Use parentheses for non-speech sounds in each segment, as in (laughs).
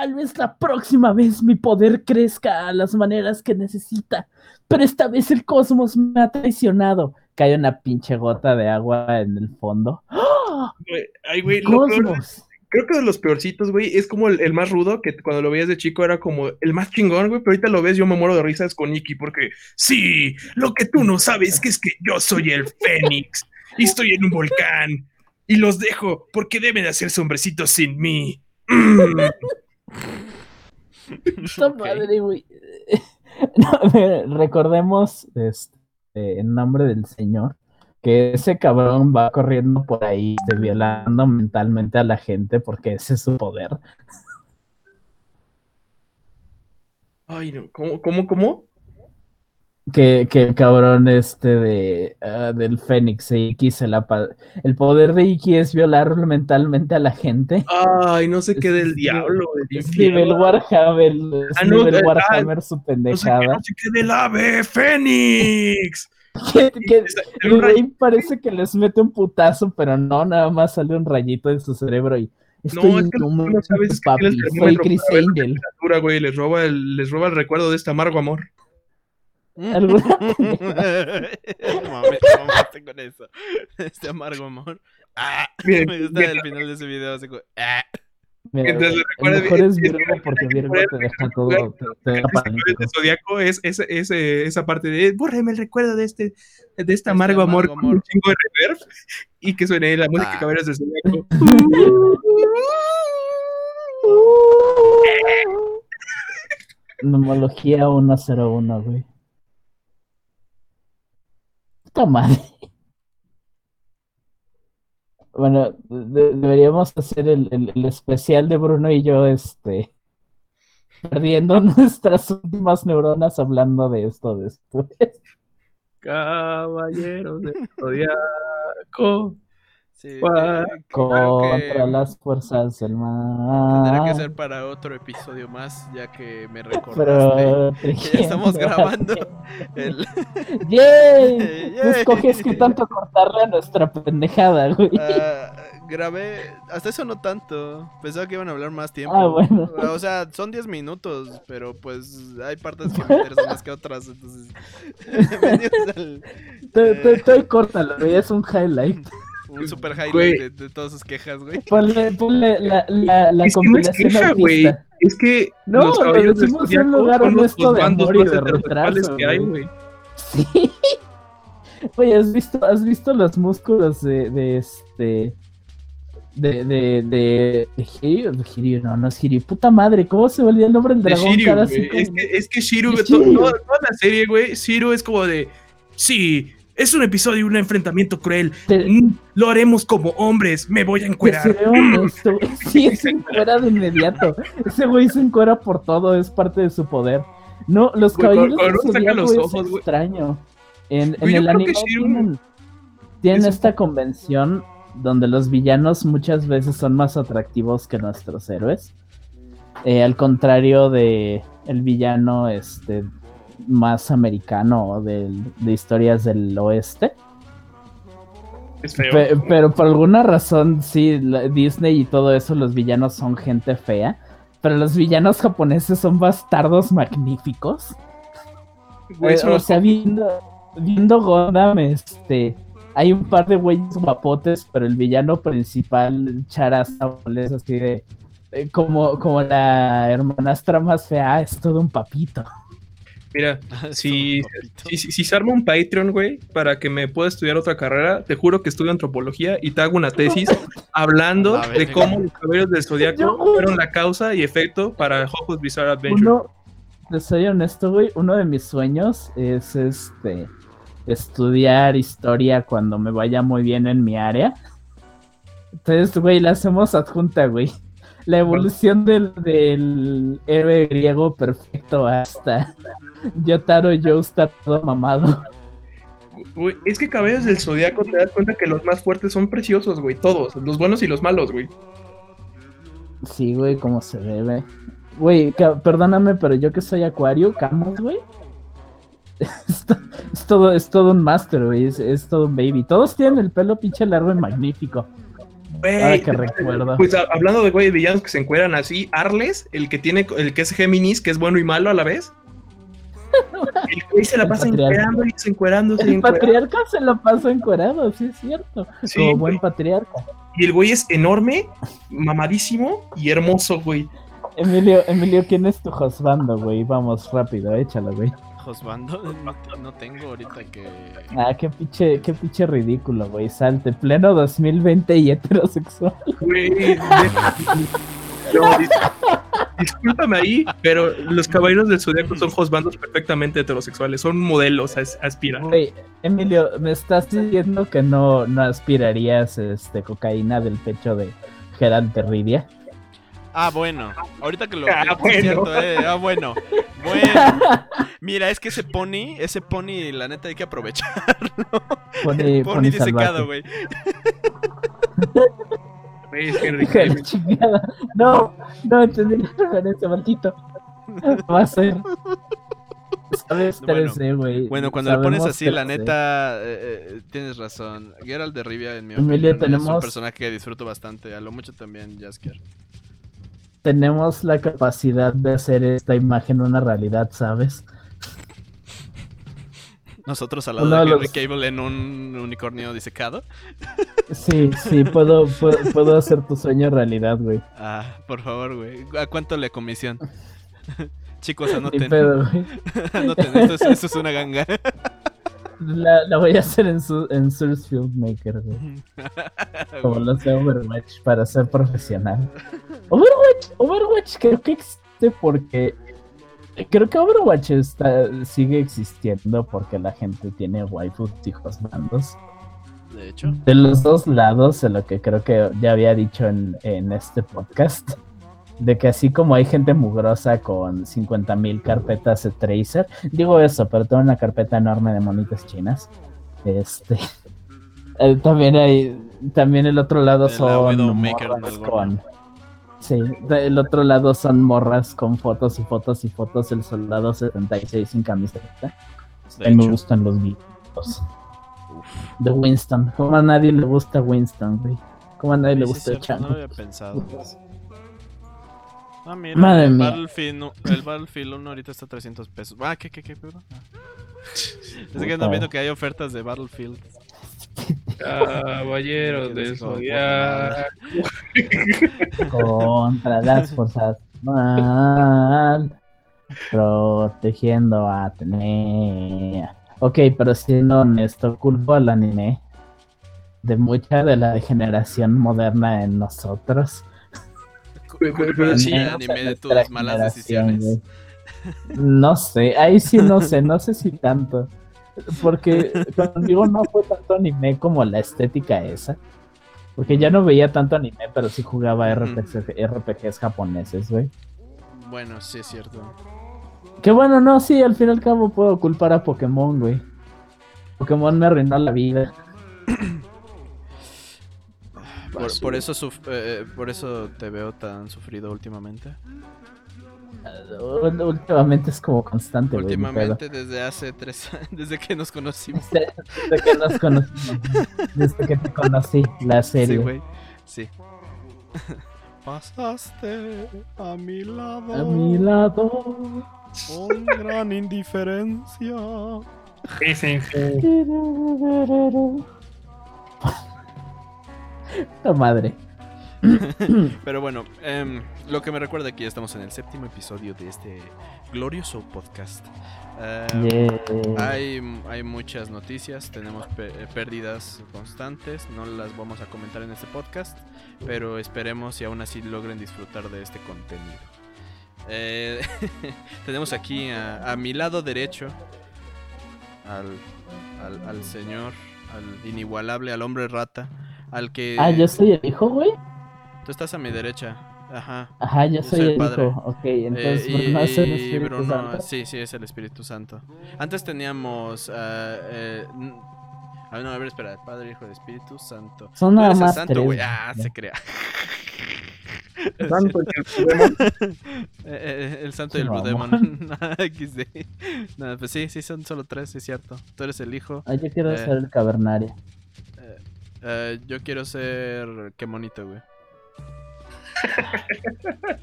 Tal vez la próxima vez mi poder crezca a las maneras que necesita, pero esta vez el cosmos me ha traicionado. Cae una pinche gota de agua en el fondo. ¡Ah! Ay, güey, cosmos creo que de los peorcitos, güey, es como el, más rudo, que cuando lo veías de chico era como el más chingón, güey, pero ahorita lo ves, yo me muero de risas con Nicky, porque sí, lo que tú no sabes que es que yo soy el Fénix y estoy en un volcán y los dejo porque deben de hacer hombrecitos sin mí. Madre, güey. (laughs) recordemos este, en nombre del Señor que ese cabrón va corriendo por ahí, este, violando mentalmente a la gente porque ese es su poder. Ay, no, ¿cómo, cómo, cómo? Que, que el cabrón este de uh, del Fénix Iki se la el poder de Iki es violar mentalmente a la gente. Ay, no sé qué del diablo. Es nivel Warhammer, es ah, nivel ah, Warhammer su pendejada. No sé qué, del ave Fénix. (laughs) que, el rey parece que les mete un putazo, pero no, nada más sale un rayito de su cerebro y no, es que no sabes papi, soy Chris Angel. Güey, les roba el, les roba el recuerdo de este amargo amor. (laughs) Mames, con eso. (laughs) Este amargo amor. Ah, (laughs) bien, me gusta bien. el final de ese video. Así como, ah. Mira, Entonces, el mejor es Virgo porque Virgo te deja todo. Te, deja Zodíaco es, es, es, esa parte de bórreme el recuerdo de este, de este amargo, amor, con un chingo de reverb y que suene la música ah. Caballeros de Zodíaco. Nomología 101, güey. Mal. Bueno, deberíamos hacer el, especial de Bruno y yo, este, perdiendo (laughs) nuestras últimas neuronas hablando de esto después. Caballeros de Zodiaco. Sí, contra las fuerzas del mal. Tendrá que ser para otro episodio más, ya que me (laughs) recordaste que ya estamos grabando (laughs) el... (laughs) ¡Yay! Tú escoges que tanto cortarle a nuestra pendejada, güey. Uh, grabé, hasta eso no tanto. Pensaba que iban a hablar más tiempo. Ah, bueno. O sea, son 10 minutos, pero pues hay partes que me interesan más que otras, entonces... al... Estoy córtalo, güey, es un highlight un super highlight de, todas sus quejas, güey. (laughs) Ponle, ponle la, la, la es compilación que no es queja, güey. Es que no, los caballeros de un lugar honesto de amor y de retraso, que hay, güey. Sí. Oye, ¿has visto, ¿has visto los músculos de, de este... De, de, de, de Hiryu, de Hiryu, no, no es Hiryu, puta madre, ¿cómo se volvió el nombre del dragón Shiryu, cada cinco Es que, es que Shiryu, toda, toda la serie, güey, Shiryu es como de, sí, es un episodio, un enfrentamiento cruel. Mm, lo haremos como hombres. Me voy a encuerar. sí, (laughs) se encuera de inmediato. Ese güey se encuera por todo, es parte de su poder. No, los caballeros de los ojos, es extraño. En, en el anime tienen, esta convención donde los villanos muchas veces son más atractivos que nuestros héroes. Eh, al contrario de el villano este más americano de, de historias del oeste. pero por alguna razón, sí, Disney y todo eso, los villanos son gente fea. Pero los villanos japoneses son bastardos magníficos. O sea, viendo, viendo Gondam, este, hay un par de güeyes guapotes, pero el villano principal, Charasa, es así de, eh, como, como la hermanastra más fea, es todo un papito. Mira, (laughs) si, si, se arma un Patreon, güey, para que me pueda estudiar otra carrera, te juro que estudio antropología y te hago una tesis (laughs) hablando de cómo los caballeros del zodiaco fueron la causa y efecto para Hopus Bizarre Adventure. Uno, te soy honesto, güey, uno de mis sueños es este estudiar historia cuando me vaya muy bien en mi área. Entonces, güey, la hacemos adjunta, güey la evolución del, del héroe griego perfecto hasta (laughs) Yotaro está todo mamado. es que cabellos del zodiaco te das cuenta que los más fuertes son preciosos, güey. Todos, los buenos y los malos, güey. Sí, güey, como se debe. Güey, perdóname, pero yo que soy acuario, Camus, güey. (laughs) Es, todo, es todo un master, güey. Es, es, todo un baby. Todos tienen el pelo pinche largo y magnífico. que recuerdo. Pues hablando de güey villanos que se encueran así, Arles, el que tiene, el que es Géminis, que es bueno y malo a la vez. (laughs) El güey se la pasa encuerando y encuerando. El patriarca se la pasa encuerado, sí es cierto. Como buen patriarca. Y el güey es enorme, mamadísimo y hermoso, güey. Emilio, Emilio, ¿quién es tu hosbando, güey? Vamos, rápido, échalo, güey. Josbando, no, tengo ahorita que. Ah, qué pinche, qué pinche ridículo, güey. Salte, pleno 2020 y heterosexual. Güey, (laughs) discúlpame ahí, pero los caballeros del zodiaco son Josbandos perfectamente heterosexuales, son modelos a aspirar. Güey, Emilio, me estás diciendo que no, no aspirarías este cocaína del pecho de Gerald Terridia. Ah, bueno. Ahorita que lo ah, bueno. Eh, ah, bueno. Bueno. Mira, es que ese pony, ese pony, la neta hay que aprovecharlo. Pony, (laughs) pony, disecado, güey. (laughs) (laughs) No, no entendí la referencia, maldito. Va a ser. Sabes bueno, güey. Bueno, cuando lo pones así, la neta, eh, eh, tienes razón. Geralt de Rivia, en mi opinión, tenemos... es un personaje que disfruto bastante. A lo mucho también Jasker tenemos la capacidad de hacer esta imagen una realidad, ¿sabes? Nosotros al lado de Henry Cable en un unicornio disecado. Sí, sí, puedo, puedo, hacer tu sueño realidad, güey. Ah, por favor, güey. ¿A cuánto le comisión? (laughs) Chicos, anoten. (laughs) anoten, esto es, es una ganga. La, la, voy a hacer en, su, en Source Filmmaker, güey. (laughs) Como lo sé Overwatch, para ser profesional. Overwatch, Overwatch creo que existe porque. Creo que Overwatch está, sigue existiendo porque la gente tiene waifus hijos mandos. De hecho. De los dos lados, de lo que creo que ya había dicho en, en este podcast de que así como hay gente mugrosa con 50.000 carpetas de Tracer, digo eso, pero tengo una carpeta enorme de monitas chinas. Este (laughs) eh, también hay también el otro lado son morras con Sí, el otro lado son morras con fotos y fotos y fotos del soldado 76 sin camiseta. A mí me gustan los videos de Winston. Como a nadie le gusta Winston, güey. Como a nadie le gusta el No había pensado. Ah, mira, Madre el, Battlefield, el Battlefield 1 ahorita está a 300 pesos. Ah, ¿qué, qué, qué? Ah. (laughs) Es que están viendo que hay ofertas de Battlefield. (laughs) Caballeros de Zodiac. Contra las fuerzas mal. Protegiendo a Atenea. Ok, pero siendo honesto, culpo al anime de mucha de la degeneración moderna en nosotros de tus malas decisiones. No sé, ahí sí no sé, no sé si tanto. Porque conmigo no fue tanto anime como la estética esa. Porque ya no veía tanto anime, pero sí jugaba RPGs japoneses, güey. Bueno, sí es cierto. Que bueno, no, sí, al fin y al cabo puedo culpar a Pokémon, güey. Pokémon me arruinó la vida. Por, eso eh, eh, por eso te veo tan sufrido últimamente. Últimamente es como constante. Últimamente desde hace tres años, (laughs) desde que nos conocimos. Desde, que nos conocimos. (laughs) desde que te conocí, la serie. Sí, güey. Sí. (laughs) Pasaste a mi lado. A mi lado. Con gran indiferencia. Sí, La madre. (coughs) Pero bueno, em, lo que me recuerda que ya estamos en el séptimo episodio de este glorioso podcast. Em, hay, hay, muchas noticias, tenemos eh, pérdidas constantes, no las vamos a comentar en este podcast, pero esperemos y aún así logren disfrutar de este contenido. Eh, (laughs) tenemos aquí a, mi lado derecho al, al señor, al inigualable, al hombre rata. Al que. Ah, yo soy el hijo, güey. Tú estás a mi derecha. Ajá. Ajá, yo, soy, el, hijo. Ok, entonces eh, Bruno es el Espíritu Santo. Sí, sí, es el Espíritu Santo. Antes teníamos. Uh, eh, a ver, no, a ver, espera. Padre, Hijo, el Espíritu Santo. Son nada más santo, güey. Ah, se crea. (laughs) El santo y el (laughs) eh, eh, El santo y el Blue Demon. Nada, pues sí, sí, son solo tres, es cierto. Tú eres el hijo. Ah, yo quiero ser el cavernario. Eh, yo quiero ser. Qué bonito, güey.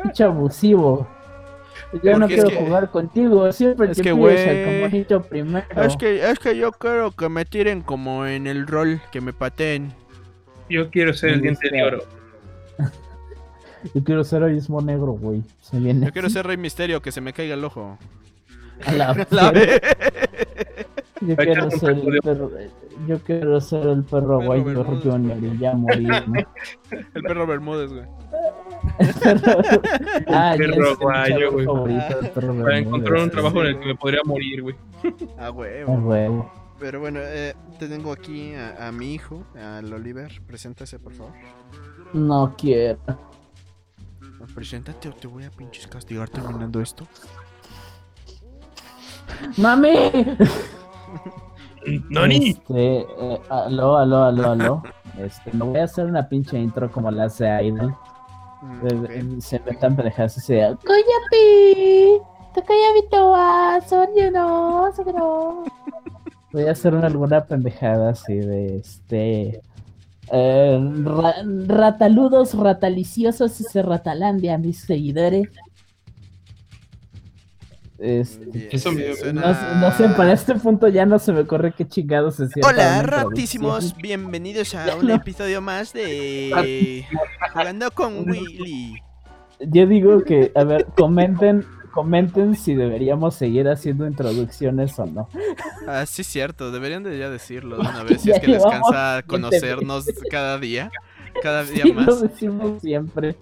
Pinche abusivo. Yo no quiero jugar contigo, siempre es te que, pides primero. Es que, es que yo quiero que me tiren como en el rol, que me pateen. Yo quiero ser el diente de oro. (laughs) Yo quiero ser el mismo negro, güey. Yo quiero ser Rey Misterio, que se me caiga el ojo. A la, (laughs) yo, quiero ser el perro, yo quiero ser el perro guay Junior y ya morir, ¿no? (laughs) El perro Bermúdez, güey. (laughs) ah, el perro guayo, güey. Para encontrar un trabajo en el que me podría morir, güey. A huevo. A huevo. Pero bueno, eh, te tengo aquí a, a, mi hijo, al Oliver. Preséntase, por favor. No quiero. Preséntate o te voy a pinches castigar terminando esto. ¡Mami! (laughs) ¡Nani! Este, eh, aló, aló, aló, aló. (laughs) Este, me voy a hacer una pinche intro como la hace Idol. Mm, eh, se me están pendejadas y se ¡Coyapi! ¡Tocayabi ¡Sonia no! ¡Sagro! Voy a hacer una, alguna pendejada así de este. Eh, rataludos, rataliciosos y se ratalandia, mis seguidores. Este, Eso no, sé, para este punto ya no se me corre qué chingados se siente. Hola, ratísimos, bienvenidos a (laughs) un episodio más de Jugando con Willy. Yo digo que, a ver, comenten comenten si deberíamos seguir haciendo introducciones o no. Ah, sí, cierto, deberían de ya decirlo de una (laughs) vez, si es que les cansa conocernos cada día, cada (laughs) día más. Lo decimos siempre.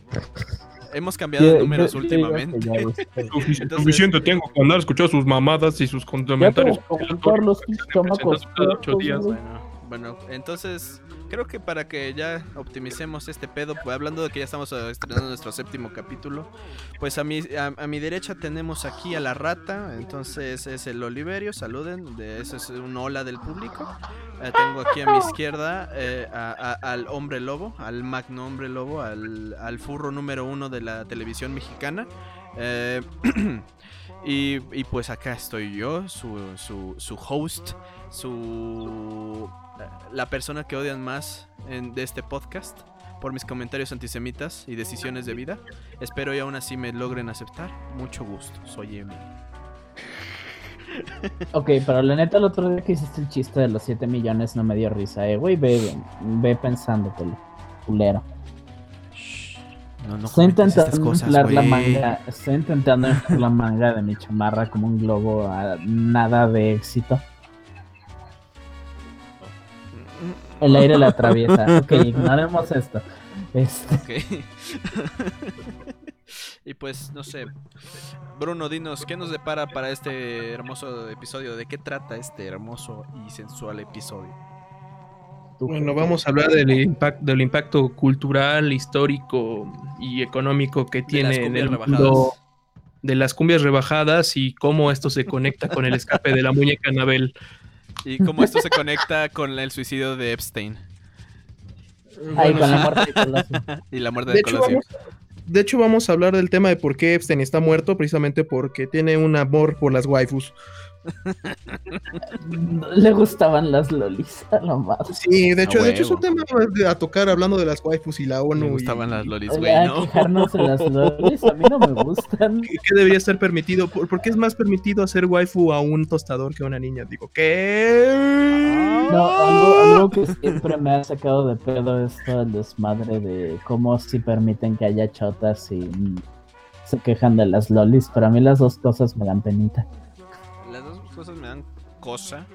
Hemos cambiado de números últimamente. (laughs) Suficiente tengo que andar escuchando sus mamadas y sus comentarios. Bueno, entonces creo que para que ya optimicemos este pedo, pues, hablando de que ya estamos eh, estrenando nuestro séptimo capítulo, pues a mi, a, mi derecha tenemos aquí a la rata, entonces es el Oliverio, saluden, de, ese es un hola del público. Eh, tengo aquí a mi izquierda eh, al hombre lobo, al magno hombre lobo, al, al, furro número uno de la televisión mexicana. (clears throat) y, y, pues acá estoy yo, su, su, su host, su la persona que odian más de este podcast por mis comentarios antisemitas y decisiones de vida. Espero y aún así me logren aceptar. Mucho gusto, soy Emily. Ok, pero la neta, el otro día que hiciste el chiste de los 7 millones no me dio risa, eh, güey. Ve, ve pensándotelo, culero. No, no estoy intentando inflar la manga. Estoy intentando inflar la manga de mi chamarra como un globo a nada de éxito. El aire la atraviesa. (laughs) Ok, ignoremos esto. Este... (laughs) y pues, no sé. Bruno, dinos, ¿qué nos depara para este hermoso episodio? ¿De qué trata este hermoso y sensual episodio? Bueno, vamos a hablar del impacto, del impacto cultural, histórico y económico que tiene en el mundo de las cumbias rebajadas y cómo esto se conecta con el escape de la muñeca Anabel. Y cómo esto se conecta con el suicidio de Epstein. Ay, con la muerte de Colosio. (laughs) y la muerte de, Colosio. de hecho, vamos a hablar del tema de por qué Epstein está muerto, precisamente porque tiene un amor por las waifus. (laughs) Le gustaban las lolis a lo más. Sí, de hecho, de hecho es un tema a tocar hablando de las waifus y la ONU. Me gustaban las lolis, güey, ¿no? las lolis, a mí no me gustan. (laughs) ¿Qué, debería ser permitido? ¿Por, qué es más permitido hacer waifu a un tostador que a una niña? Digo, ¿qué? No, algo, que siempre me ha sacado de pedo es todo el desmadre de cómo si permiten que haya chotas y se quejan de las lolis, pero a mí las dos cosas me dan penita cosa.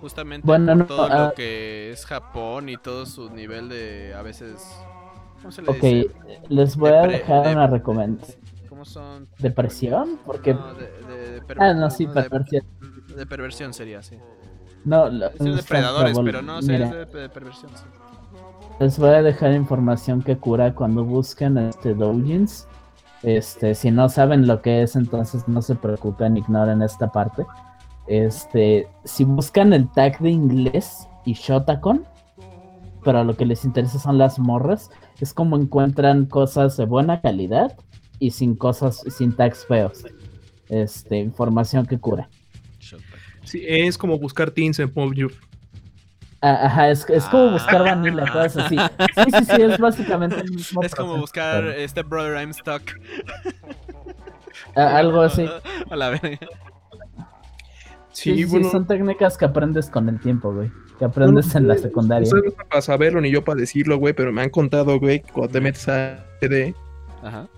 Justamente por todo lo ah, que es Japón y todo su nivel de a veces. ¿Cómo se le ok, les voy a dejar una recomendación. ¿Cómo son? ¿Depresión? Porque. No, de, de, ah, no, sí, perversión. De, perversión sería, sí. No, lo, de depredadores, pero no, es de, perversión, sí. Les voy a dejar información que cura cuando busquen este doujins. Este, si no saben lo que es, entonces no se preocupen, ignoren esta parte. Este, si buscan el tag de inglés y Shotacon, pero lo que les interesa son las morras, es como encuentran cosas de buena calidad y sin cosas, sin tags feos. Este, información que cura. Sí, es como buscar teens en PubG. Ah, ajá, es, es como buscar vanilla, cosas así. Sí, sí, sí, es básicamente el mismo. Es como buscar este Brother I'm Stuck. Ah, algo así. (laughs) A la verga. Sí, sí, son técnicas que aprendes con el tiempo, güey. Que aprendes en la secundaria. No sé para saberlo ni yo para decirlo, güey, pero me han contado, güey, cuando te metes a CD. Ajá.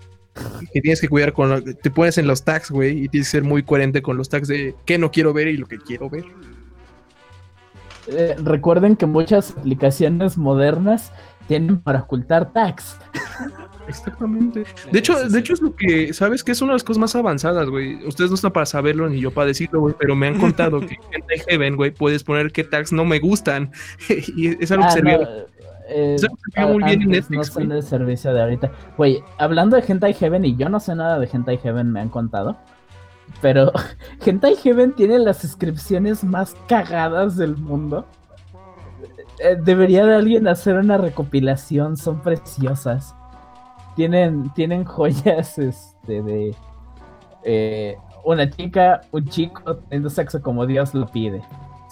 Que tienes que cuidar con. te pones en los tags, güey, y tienes que ser muy coherente con los tags de qué no quiero ver y lo que quiero ver. Eh, recuerden que muchas aplicaciones modernas tienen para ocultar tags. (laughs) Exactamente. De hecho, de hecho es lo que, ¿sabes? Que es una de las cosas más avanzadas, güey. Ustedes no están para saberlo ni yo para decirlo, güey, pero me han contado que (laughs) en Heaven, güey, puedes poner qué tags no me gustan. (laughs) y es algo que se eh, muy bien en Netflix. No sé el servicio de ahorita. Güey, hablando de Hentai Heaven, y yo no sé nada de Hentai Heaven, me han contado. Pero (laughs) Hentai Heaven tiene las inscripciones más cagadas del mundo. Eh, debería de alguien hacer una recopilación, son preciosas. Tienen, tienen joyas (laughs) este, de eh, una chica, un chico teniendo sexo como Dios lo pide.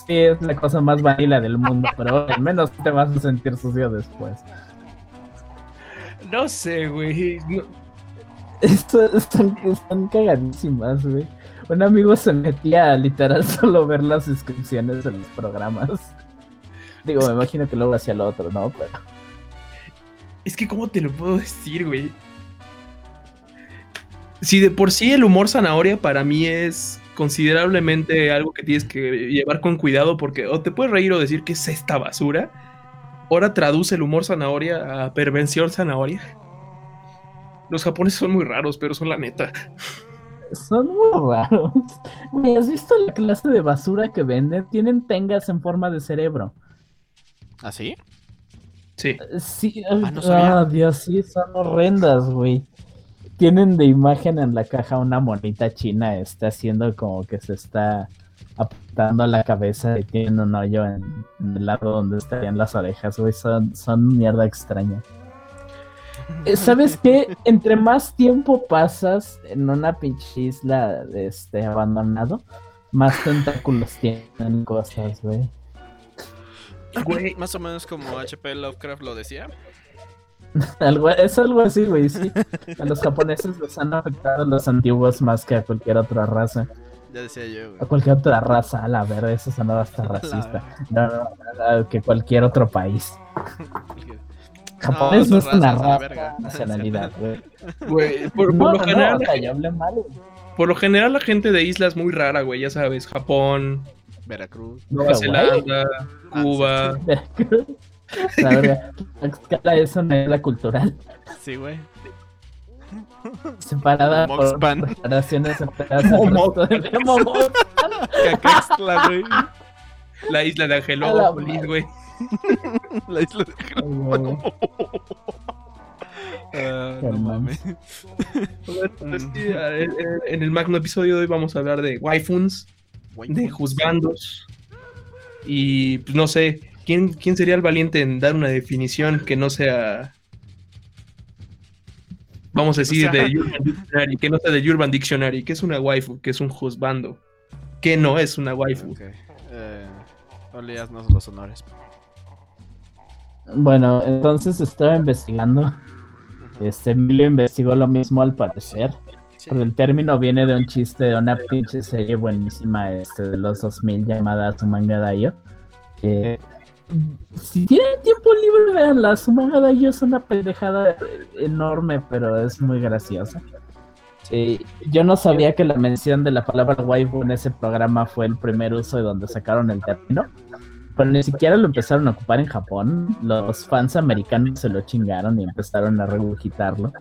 Sí, es la cosa más vanilla del mundo, pero al menos te vas a sentir sucio después. No sé, güey. están, están cagadísimas, güey. Un amigo se metía a literal (laughs) solo ver las inscripciones de los programas. Digo, me imagino que luego hacía lo otro, ¿no? Pero. Es que, ¿cómo te lo puedo decir, güey? Si de por sí el humor zanahoria para mí es considerablemente algo que tienes que llevar con cuidado porque o te puedes reír o decir que es esta basura. Ahora traduce el humor zanahoria a pervención zanahoria. Los japoneses son muy raros, pero son la neta. Son muy raros. ¿Has visto la clase de basura que venden? Tienen tengas en forma de cerebro. ¿Ah, sí? Sí. Sí, ah, ah Dios, sí, son horrendas, güey. Tienen de imagen en la caja una monita china, está haciendo como que se está apuntando la cabeza y tiene un hoyo en, el lado donde estarían las orejas, güey. Son, son mierda extraña. (laughs) Eh, ¿Sabes qué? Entre más tiempo pasas en una pinche isla este, abandonado, más tentáculos tienen cosas, güey. Más o menos como HP Lovecraft lo decía. (laughs) es algo así, güey, sí. A los japoneses les han afectado los antiguos más que a cualquier otra raza. Ya decía yo, A cualquier otra raza, a la verdad, eso sonaba hasta (laughs) racista. No, no, que cualquier otro país. (laughs) Japón no, es una raza, nacionalidad, güey. Güey, por, lo general. Por lo general, la gente de islas muy rara, güey, ya sabes, Japón, Veracruz, Nueva Zelanda, ah, Cuba. Veracruz. La verdad, la eso no es la cultural. Sí, güey. Separada por separaciones separadas (laughs) güey. La isla de Angelópolis, güey. (laughs) La isla de Angelópolis. Uh, no mames. Pues, en el magno episodio de hoy vamos a hablar de waifuns, de juzgandos. Y pues no sé, ¿quién, ¿quién sería el valiente en dar una definición que no sea vamos a decir, de Urban Dictionary, que no sea de Urban Dictionary, que es una waifu, que es un juzgando, que no es una waifu. Okay. Eh, los honores. Bueno, entonces estaba investigando. Este Emilio investigó lo mismo al parecer. Porque el término viene de un chiste de una pinche serie buenísima este, de los 2000 llamada Sumanga Dayo. si tienen tiempo libre, veanla. Sumanga Dayo es una pendejada enorme, pero es muy graciosa. yo no sabía que la mención de la palabra waifu en ese programa fue el primer uso de donde sacaron el término. Pero ni siquiera lo empezaron a ocupar en Japón. Los fans americanos se lo chingaron y empezaron a regurgitarlo.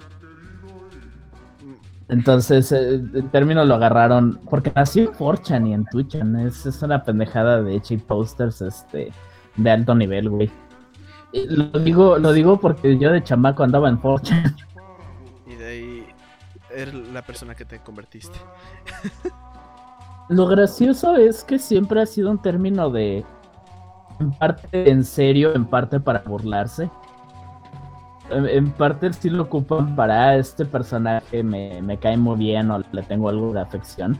Entonces, eh, el término lo agarraron porque nació en Forchan y en Twitch. Es, es una pendejada de cheap posters este, de alto nivel, güey. Lo digo, lo digo porque yo de chamaco andaba en Forchan. Y de ahí eres la persona que te convertiste. Lo gracioso es que siempre ha sido un término de en parte en serio, en parte para burlarse en parte sí lo ocupan para este personaje me, cae muy bien o le tengo algo de afección.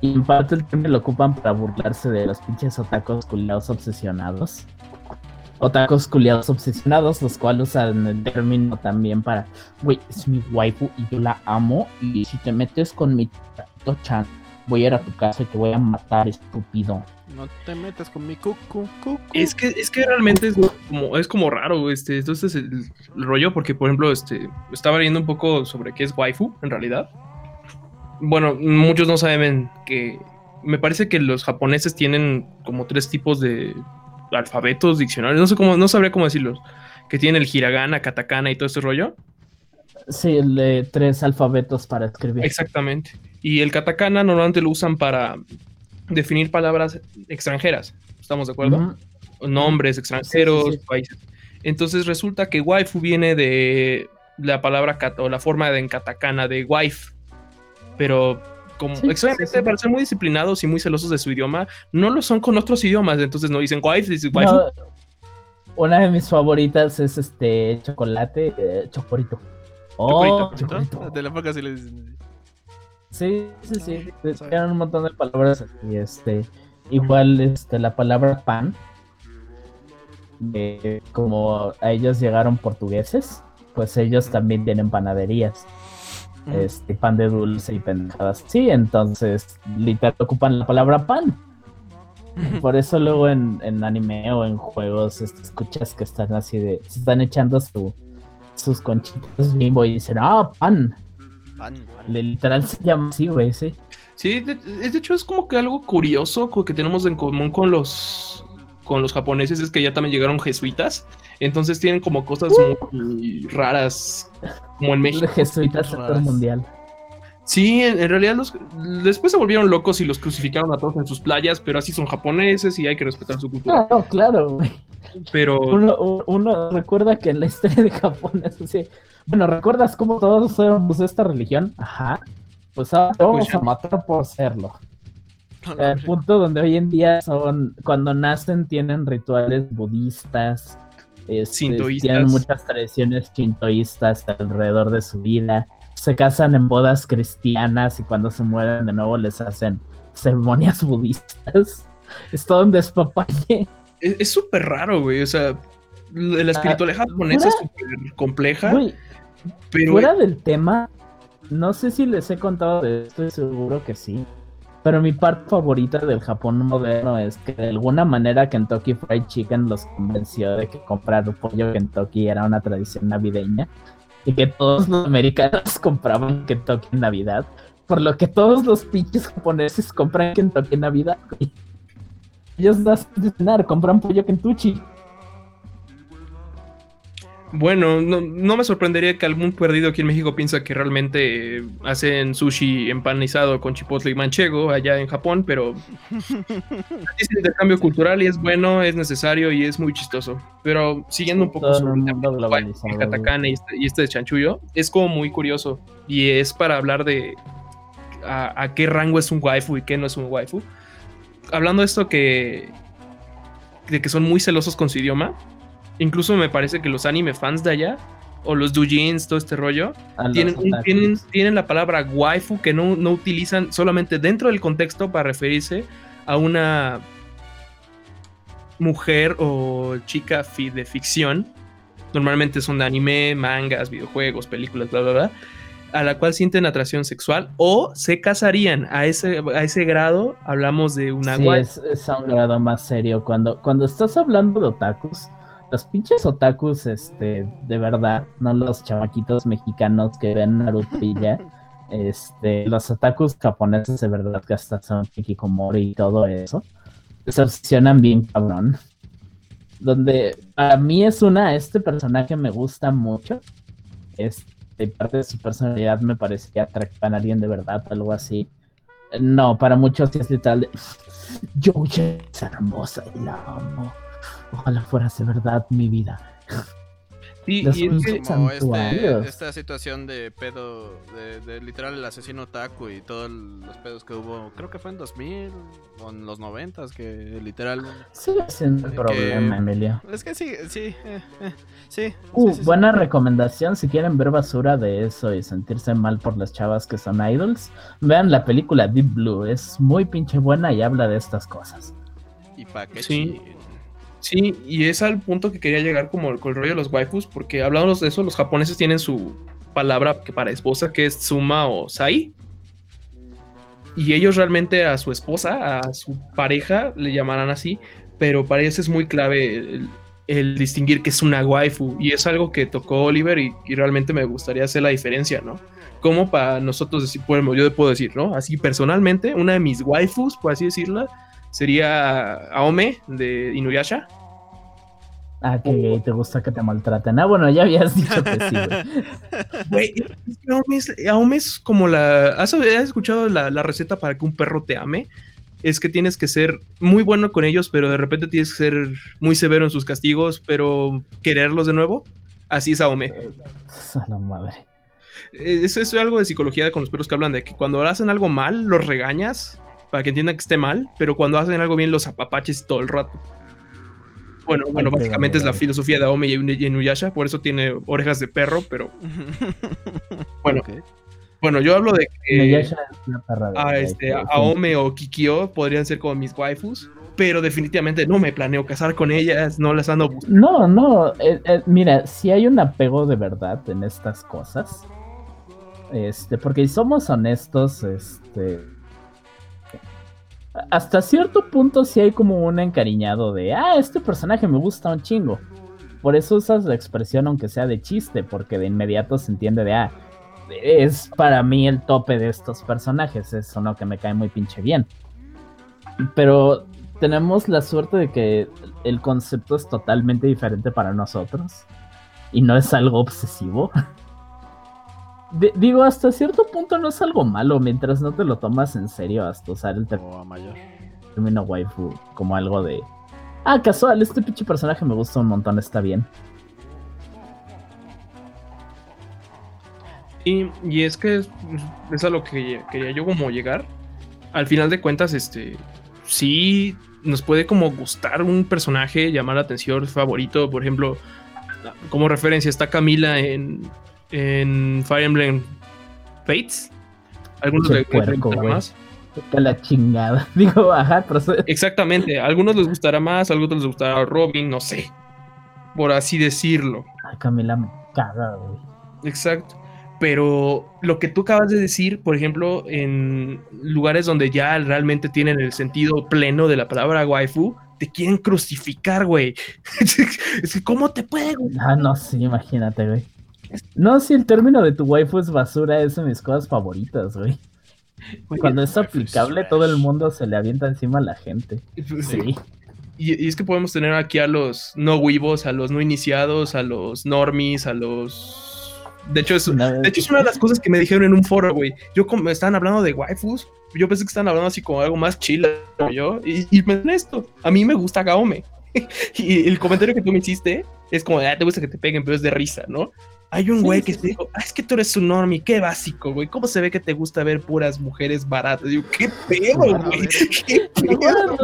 Y en parte término lo ocupan para burlarse de los pinches otacos culiados obsesionados. Otacos culiados obsesionados, los cuales usan el término también para, güey, es mi waifu y yo la amo. Y si te metes con mi chan, voy a ir a tu casa y te voy a matar, estúpido. No te metas con mi cucu, Es que, es que realmente es como, es como raro, este, entonces el, el rollo, porque por ejemplo, este, estaba leyendo un poco sobre qué es waifu, en realidad bueno, muchos no saben que me parece que los japoneses tienen como tres tipos de alfabetos, diccionarios, no sé cómo, no sabría cómo decirlos, que tienen el hiragana, katakana y todo ese rollo. Sí, el de tres alfabetos para escribir. Exactamente. Y el katakana normalmente lo usan para definir palabras extranjeras. ¿Estamos de acuerdo? Nombres extranjeros, países. Entonces resulta que waifu viene de la palabra o la forma de en katakana de wife, pero como extrañamente para ser muy disciplinados y muy celosos de su idioma, no lo son con otros idiomas, entonces no dicen wife, dicen wife. una de mis favoritas es este chocolate, eh, chocorito. Oh, chocorito. De la época sí le dicen. Sí, sí, sí. Tienen un montón de palabras y este igual este la palabra pan como a ellos llegaron portugueses, pues ellos también tienen panaderías este, pan de dulce y pendejadas Sí, entonces literal ocupan la palabra pan. (laughs) Por eso luego en, anime o en juegos este, escuchas que están así de, se están echando su, sus conchitas bimbo y dicen, ah, pan. Pan, Literal se llama así, güey, sí. Sí, de, de, hecho es como que algo curioso que tenemos en común con los con los japoneses es que ya también llegaron jesuitas, entonces tienen como cosas muy raras, como en México. Jesuitas sector mundial. Sí, en, realidad los, después se volvieron locos y los crucificaron a todos en sus playas, pero así son japoneses y hay que respetar su cultura. Claro, claro. Pero uno, recuerda que en la historia de Japón es así. Bueno, ¿recuerdas cómo todos somos esta religión? Ajá. Pues ahora vamos pues a matar por serlo. El punto donde hoy en día son, cuando nacen tienen rituales budistas, este, tienen muchas tradiciones chintoístas alrededor de su vida, se casan en bodas cristianas y cuando se mueren de nuevo les hacen ceremonias (laughs) budistas. Es todo un despapalle. Es súper raro, güey, o sea, la ah, espiritualidad japonesa es súper compleja. pero... Fuera del tema, no sé si les he contado de esto, seguro que sí. Pero mi parte favorita del Japón moderno es que de alguna manera Kentucky Fried Chicken los convenció de que comprar un pollo Kentucky era una tradición navideña y que todos los americanos (laughs) compraban Kentucky en Navidad, por lo que todos los pinches japoneses compran Kentucky en Navidad. Ellos no hacen cenar, compran pollo Kentucky. Bueno, no, me sorprendería que algún perdido aquí en México piensa que realmente hacen sushi empanizado con chipotle y manchego allá en Japón, pero (laughs) es intercambio cultural y es bueno, es necesario y es muy chistoso. Pero siguiendo un poco sobre el katakana y este, y este de chanchullo, es como muy curioso y es para hablar de a, a, qué rango es un waifu y qué no es un waifu. Hablando de esto que de que son muy celosos con su idioma, Incluso me parece que los anime fans de allá, o los doujins, todo este rollo, tienen, tienen, la palabra waifu que no, no utilizan solamente dentro del contexto para referirse a una mujer o chica de ficción. Normalmente son de anime, mangas, videojuegos, películas, bla, bla, bla. A la cual sienten atracción sexual o se casarían. A ese, a ese grado hablamos de una sí, es, es, a un grado más serio. Cuando, cuando estás hablando de otakus, los pinches otakus, este, de verdad, no los chamaquitos mexicanos que ven Naruto y ya. (laughs) Este, los otakus japoneses de verdad que hasta son Kikikomori y todo eso. Se obsesionan bien cabrón. Donde a mí es una, este personaje me gusta mucho. Este, parte de su personalidad me parece que atracta a alguien de verdad, algo así. No, para muchos es literal de. Yo es hermosa y la amo. Ojalá fuera de verdad mi vida. Sí, y es como este, esta situación de pedo, de, literal el asesino Taku y todos los pedos que hubo, creo que fue en 2000 o en los 90 que literal... Sí, siendo un problema, Emilio. Es que sí, sí, eh, eh, sí. Uh, buena recomendación, si quieren ver basura de eso y sentirse mal por las chavas que son idols, vean la película Deep Blue, es muy pinche buena y habla de estas cosas. Y pa' qué sí. Sí, y es al punto que quería llegar como con el rollo de los waifus, porque hablando de eso, los japoneses tienen su palabra que para esposa, que es Suma o Sai. Y ellos realmente a su esposa, a su pareja, le llamarán así, pero para ellos es muy clave el, distinguir que es una waifu. Y es algo que tocó Oliver y, realmente me gustaría hacer la diferencia, ¿no? Como para nosotros decir, bueno, yo puedo decir, ¿no? Así personalmente, una de mis waifus, por así decirla, sería Aome de Inuyasha. Ah, que te gusta que te maltraten. Ah, bueno, ya habías dicho que sí, güey. (laughs) Aome, es, como la. ¿Has, escuchado la, receta para que un perro te ame? Es que tienes que ser muy bueno con ellos, pero de repente tienes que ser muy severo en sus castigos, pero quererlos de nuevo. Así es Aome. (laughs) A la madre. Eso es algo de psicología con los perros que hablan de que cuando hacen algo mal, los regañas para que entiendan que esté mal, pero cuando hacen algo bien los apapaches todo el rato. Bueno, bueno, básicamente es la filosofía de Aome y Inuyasha, por eso tiene orejas de perro, pero (laughs) bueno. Bueno, yo hablo de que a, este, Aome o Kikyo podrían ser como mis waifus, pero definitivamente no me planeo casar con ellas, no las ando. No, no, eh, eh, mira, si hay un apego de verdad en estas cosas, este, porque si somos honestos, este, hasta cierto punto sí hay como un encariñado de, ah, este personaje me gusta un chingo. Por eso usas la expresión aunque sea de chiste, porque de inmediato se entiende de, ah, es para mí el tope de estos personajes, es uno que me cae muy pinche bien. Pero tenemos la suerte de que el concepto es totalmente diferente para nosotros y no es algo obsesivo. (laughs) digo, hasta cierto punto no es algo malo mientras no te lo tomas en serio hasta usar el término waifu como algo de. Ah, casual, este pinche personaje me gusta un montón, está bien. Y, y es que es, a lo que quería yo como llegar. Al final de cuentas, este. Sí, nos puede como gustar un personaje, llamar la atención, favorito. Por ejemplo, como referencia está Camila en en Fire Emblem Fates. Algunos les gustará más. la chingada. (laughs) Digo, ajá, Exactamente. algunos les gustará más, a algunos les gustará Robin, no sé. Por así decirlo. Ay, Camila me caga, güey. Exacto. Pero lo que tú acabas de decir, por ejemplo, en lugares donde ya realmente tienen el sentido pleno de la palabra waifu, te quieren crucificar, güey. (laughs) ¿Cómo te puede Ah, no, sí, imagínate, güey. No, si el término de tu waifu es basura es de mis cosas favoritas, güey. Cuando es aplicable, todo el mundo se le avienta encima a la gente. Pues, sí. Y, es que podemos tener aquí a los no vivos, a los no iniciados, a los normies, a los. De hecho, es, de hecho, es una de las cosas que me dijeron en un foro, güey. Yo como estaban hablando de waifus, yo pensé que estaban hablando así como algo más chill, yo. Y, y me esto. A mí me gusta Gaome. (laughs) y el comentario que tú me hiciste es como, ah, te gusta que te peguen, pero es de risa, ¿no? Hay un güey que te dijo, ah, es que tú eres un normie, qué básico, güey. ¿Cómo se ve que te gusta ver puras mujeres baratas? Digo, qué pedo, güey. (laughs) Qué pedo.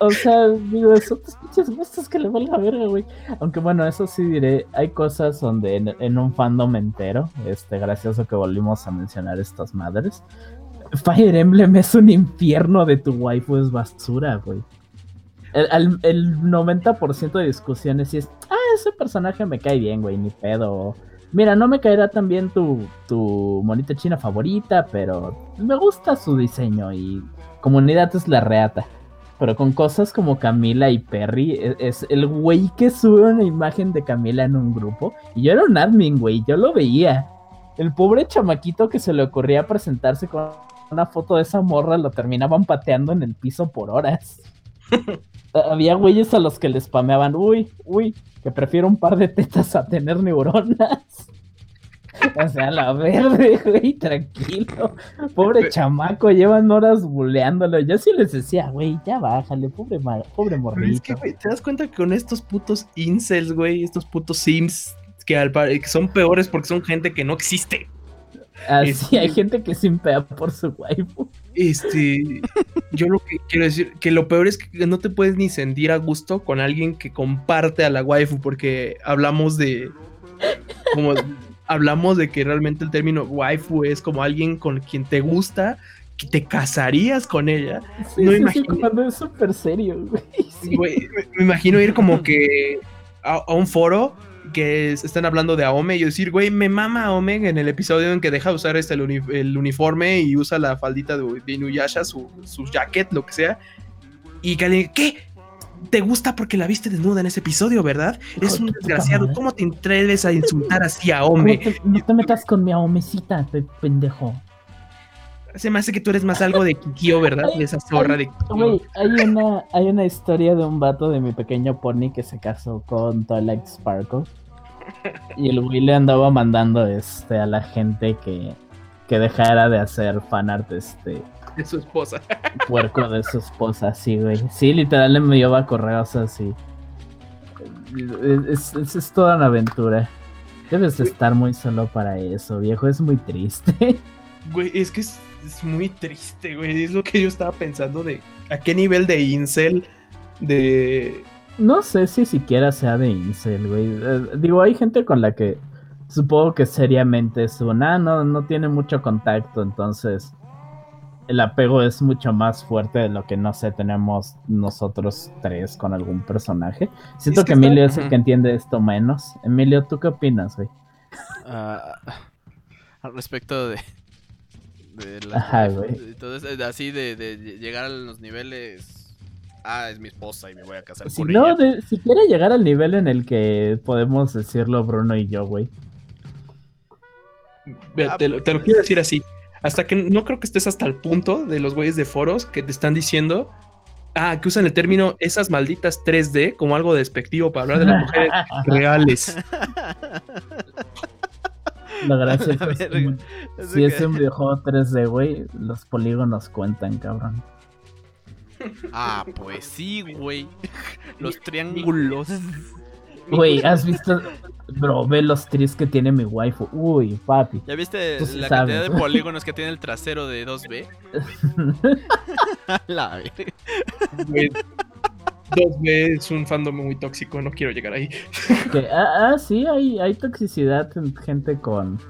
o sea, digo, son tus pinches gustos que le valga verga, güey. Aunque bueno, eso sí diré, hay cosas donde en, un fandom entero, este, gracioso que volvimos a mencionar estas madres. Fire Emblem es un infierno de tu waifu, es basura, güey. El, el 90% de discusiones sí es, ah, ese personaje me cae bien, güey, ni pedo. Mira, no me caerá tan bien tu, tu monita china favorita, pero me gusta su diseño y comunidad es la reata. Pero con cosas como Camila y Perry, e, es, el güey que sube una imagen de Camila en un grupo. Y yo era un admin, güey, yo lo veía. El pobre chamaquito que se le ocurría presentarse con una foto de esa morra lo terminaban pateando en el piso por horas. (laughs) Había güeyes a los que les spameaban, uy, uy, que prefiero un par de tetas a tener neuronas. (laughs) O sea, la verde, güey, tranquilo. Pobre chamaco, llevan horas buleándolo. Yo sí les decía, güey, ya bájale, pobre, pobre morrito. Es que, güey, te das cuenta que con estos putos incels, güey, estos putos sims que, al, que son peores porque son gente que no existe. Así, este, hay gente que se impea por su waifu. Este, yo lo que quiero decir, que lo peor es que no te puedes ni sentir a gusto con alguien que comparte a la waifu, porque hablamos de, como, hablamos de que realmente el término waifu es como alguien con quien te gusta, que te casarías con ella. no imagino, es súper serio, güey. me, imagino ir como que a un foro que están hablando de Aome y decir, güey, me mama Aome en el episodio en que deja de usar este, el, uniforme y usa la faldita de, Inuyasha, su, su jacket, lo que sea. Y que ¿qué? ¿Te gusta porque la viste desnuda en ese episodio, verdad? Es un desgraciado. ¿Cómo te atreves a insultar así a Aome? no te metas con mi Aomecita, pendejo. Se me hace que tú eres más algo de Kikio, ¿verdad? De esa zorra de Kikio. hay una, hay una historia de un vato de mi pequeño pony que se casó con Twilight Sparkle. (laughs) Y el güey le andaba mandando este, a la gente que, que dejara de hacer fanart este, de su esposa. (laughs) Puerco de su esposa, sí, güey. Sí, literal le enviaba correos así. Es, es, es, toda una aventura. Debes de estar muy solo para eso, viejo. Es muy triste. (laughs) Güey, es que es, es muy triste, güey. Es lo que yo estaba pensando de a qué nivel de incel de no sé si siquiera sea de incel, güey. Eh, digo, hay gente con la que supongo que seriamente es una, no, no tiene mucho contacto, entonces el apego es mucho más fuerte de lo que, no sé, tenemos nosotros tres con algún personaje. Siento que, Emilio es el que entiende esto menos. Emilio, ¿tú qué opinas, güey? Ah, (laughs) al respecto de... de Ajá, güey. así de, de llegar a los niveles ah, es mi esposa y me voy a casar si con no, si quiere llegar al nivel en el que podemos decirlo Bruno y yo, güey. Ah, te, lo, quiero decir así. Hasta que no creo que estés hasta el punto de los güeyes de foros que te están diciendo, ah, que usan el término esas malditas 3D como algo despectivo para hablar de las mujeres (laughs) reales. (laughs) La gracia (laughs) es que si es un videojuego 3D, güey, los polígonos cuentan, cabrón. Ah, pues sí, güey. (laughs) Los triángulos. Güey, ¿has visto? Bro, ve los tris que tiene mi waifu. Uy, papi. ¿Ya viste la cantidad de polígonos que tiene el trasero de 2B? (laughs) la 2B es un fandom muy tóxico, no quiero llegar ahí. Ah, ah, sí, hay, hay toxicidad en gente con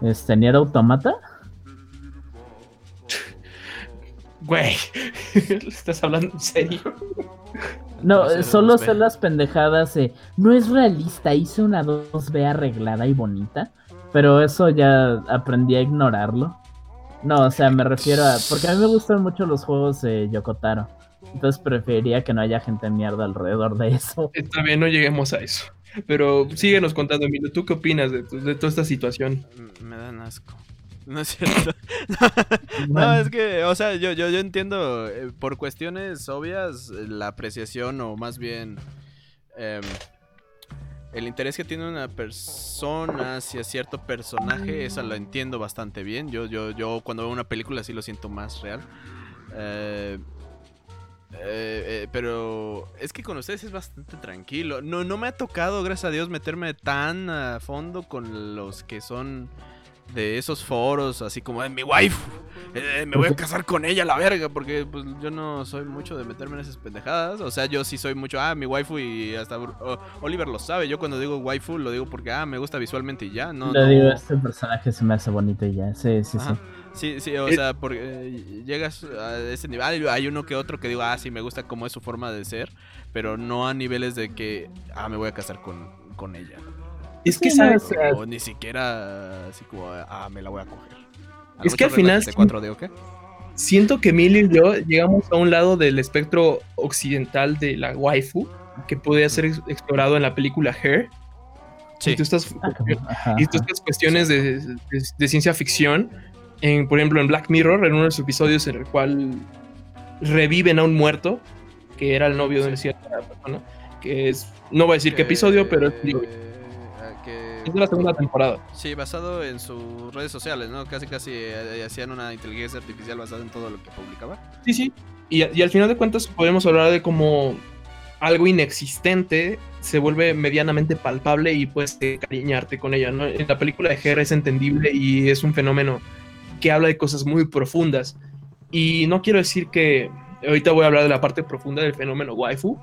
este Nier Automata. Güey, (laughs) ¿estás hablando en serio? No, solo son las pendejadas. no es realista, hice una 2B arreglada y bonita, pero eso ya aprendí a ignorarlo. No, o sea, me refiero a. Porque a mí me gustan mucho los juegos de Yokotaro. Entonces preferiría que no haya gente mierda alrededor de eso. Está bien, no lleguemos a eso. Pero síguenos contando, Emilio. ¿Tú qué opinas de, de toda esta situación? Me dan asco. No es cierto. (laughs) no, es que, o sea, yo, yo, yo entiendo eh, por cuestiones obvias la apreciación o más bien em, el interés que tiene una persona hacia cierto personaje, esa lo entiendo bastante bien. Yo, yo, yo cuando veo una película sí lo siento más real. Eh, eh, pero es que con ustedes es bastante tranquilo. No, no me ha tocado, gracias a Dios, meterme tan a fondo con los que son de esos foros, así como de mi wife, eh, me voy a casar con ella, la verga, porque pues yo no soy mucho de meterme en esas pendejadas. O sea, yo sí soy mucho, ah, mi waifu y hasta Oliver lo sabe. Yo cuando digo waifu lo digo porque, ah, me gusta visualmente y ya, ¿no? Lo digo, este personaje se me hace bonito y ya, sí, sí, sí. Sí, sí, o sea, porque eh, llegas a ese nivel. Hay uno que otro que digo, ah, sí, me gusta cómo es su forma de ser, pero no a niveles de que, ah, me voy a casar con, con ella. Es que, ¿sabes? O ni siquiera así como, ah, me la voy a coger. Es que al final. Siento que Milly y yo llegamos a un lado del espectro occidental de la waifu que podría ser explorado en la película Hair. Sí. Y tú estás, y tú estas cuestiones de, de, ciencia ficción, en, por ejemplo en Black Mirror, en uno de los episodios en el cual reviven a un muerto, que era el novio de cierta persona, que es, no voy a decir qué episodio, pero es... Es de la segunda temporada. Sí, basado en sus redes sociales, ¿no? Casi, casi eh, hacían una inteligencia artificial basada en todo lo que publicaba. Sí, sí. Y, y, al final de cuentas podemos hablar de cómo algo inexistente se vuelve medianamente palpable y puedes cariñarte con ella. ¿no? En la película de Her es entendible y es un fenómeno que habla de cosas muy profundas. Y no quiero decir que ahorita voy a hablar de la parte profunda del fenómeno waifu,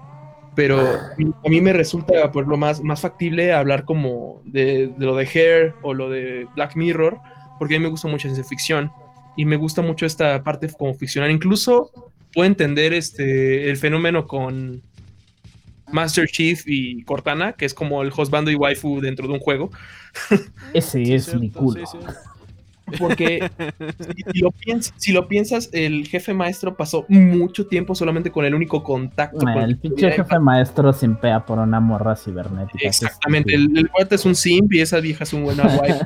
pero a mí me resulta por lo más, más factible hablar como de, de, lo de Hair o lo de Black Mirror, porque a mí me gusta mucho ciencia ficción y me gusta mucho esta parte como ficcional. Incluso puedo entender este, el fenómeno con Master Chief y Cortana, que es como el hostbando y waifu dentro de un juego. (laughs) Ese es mi culo. Porque (laughs) si, lo piensas, el jefe maestro pasó mucho tiempo solamente con el único contacto. el pinche jefe maestro se empea por una morra cibernética. Exactamente, el, el es un simp y esa vieja es un buena wife.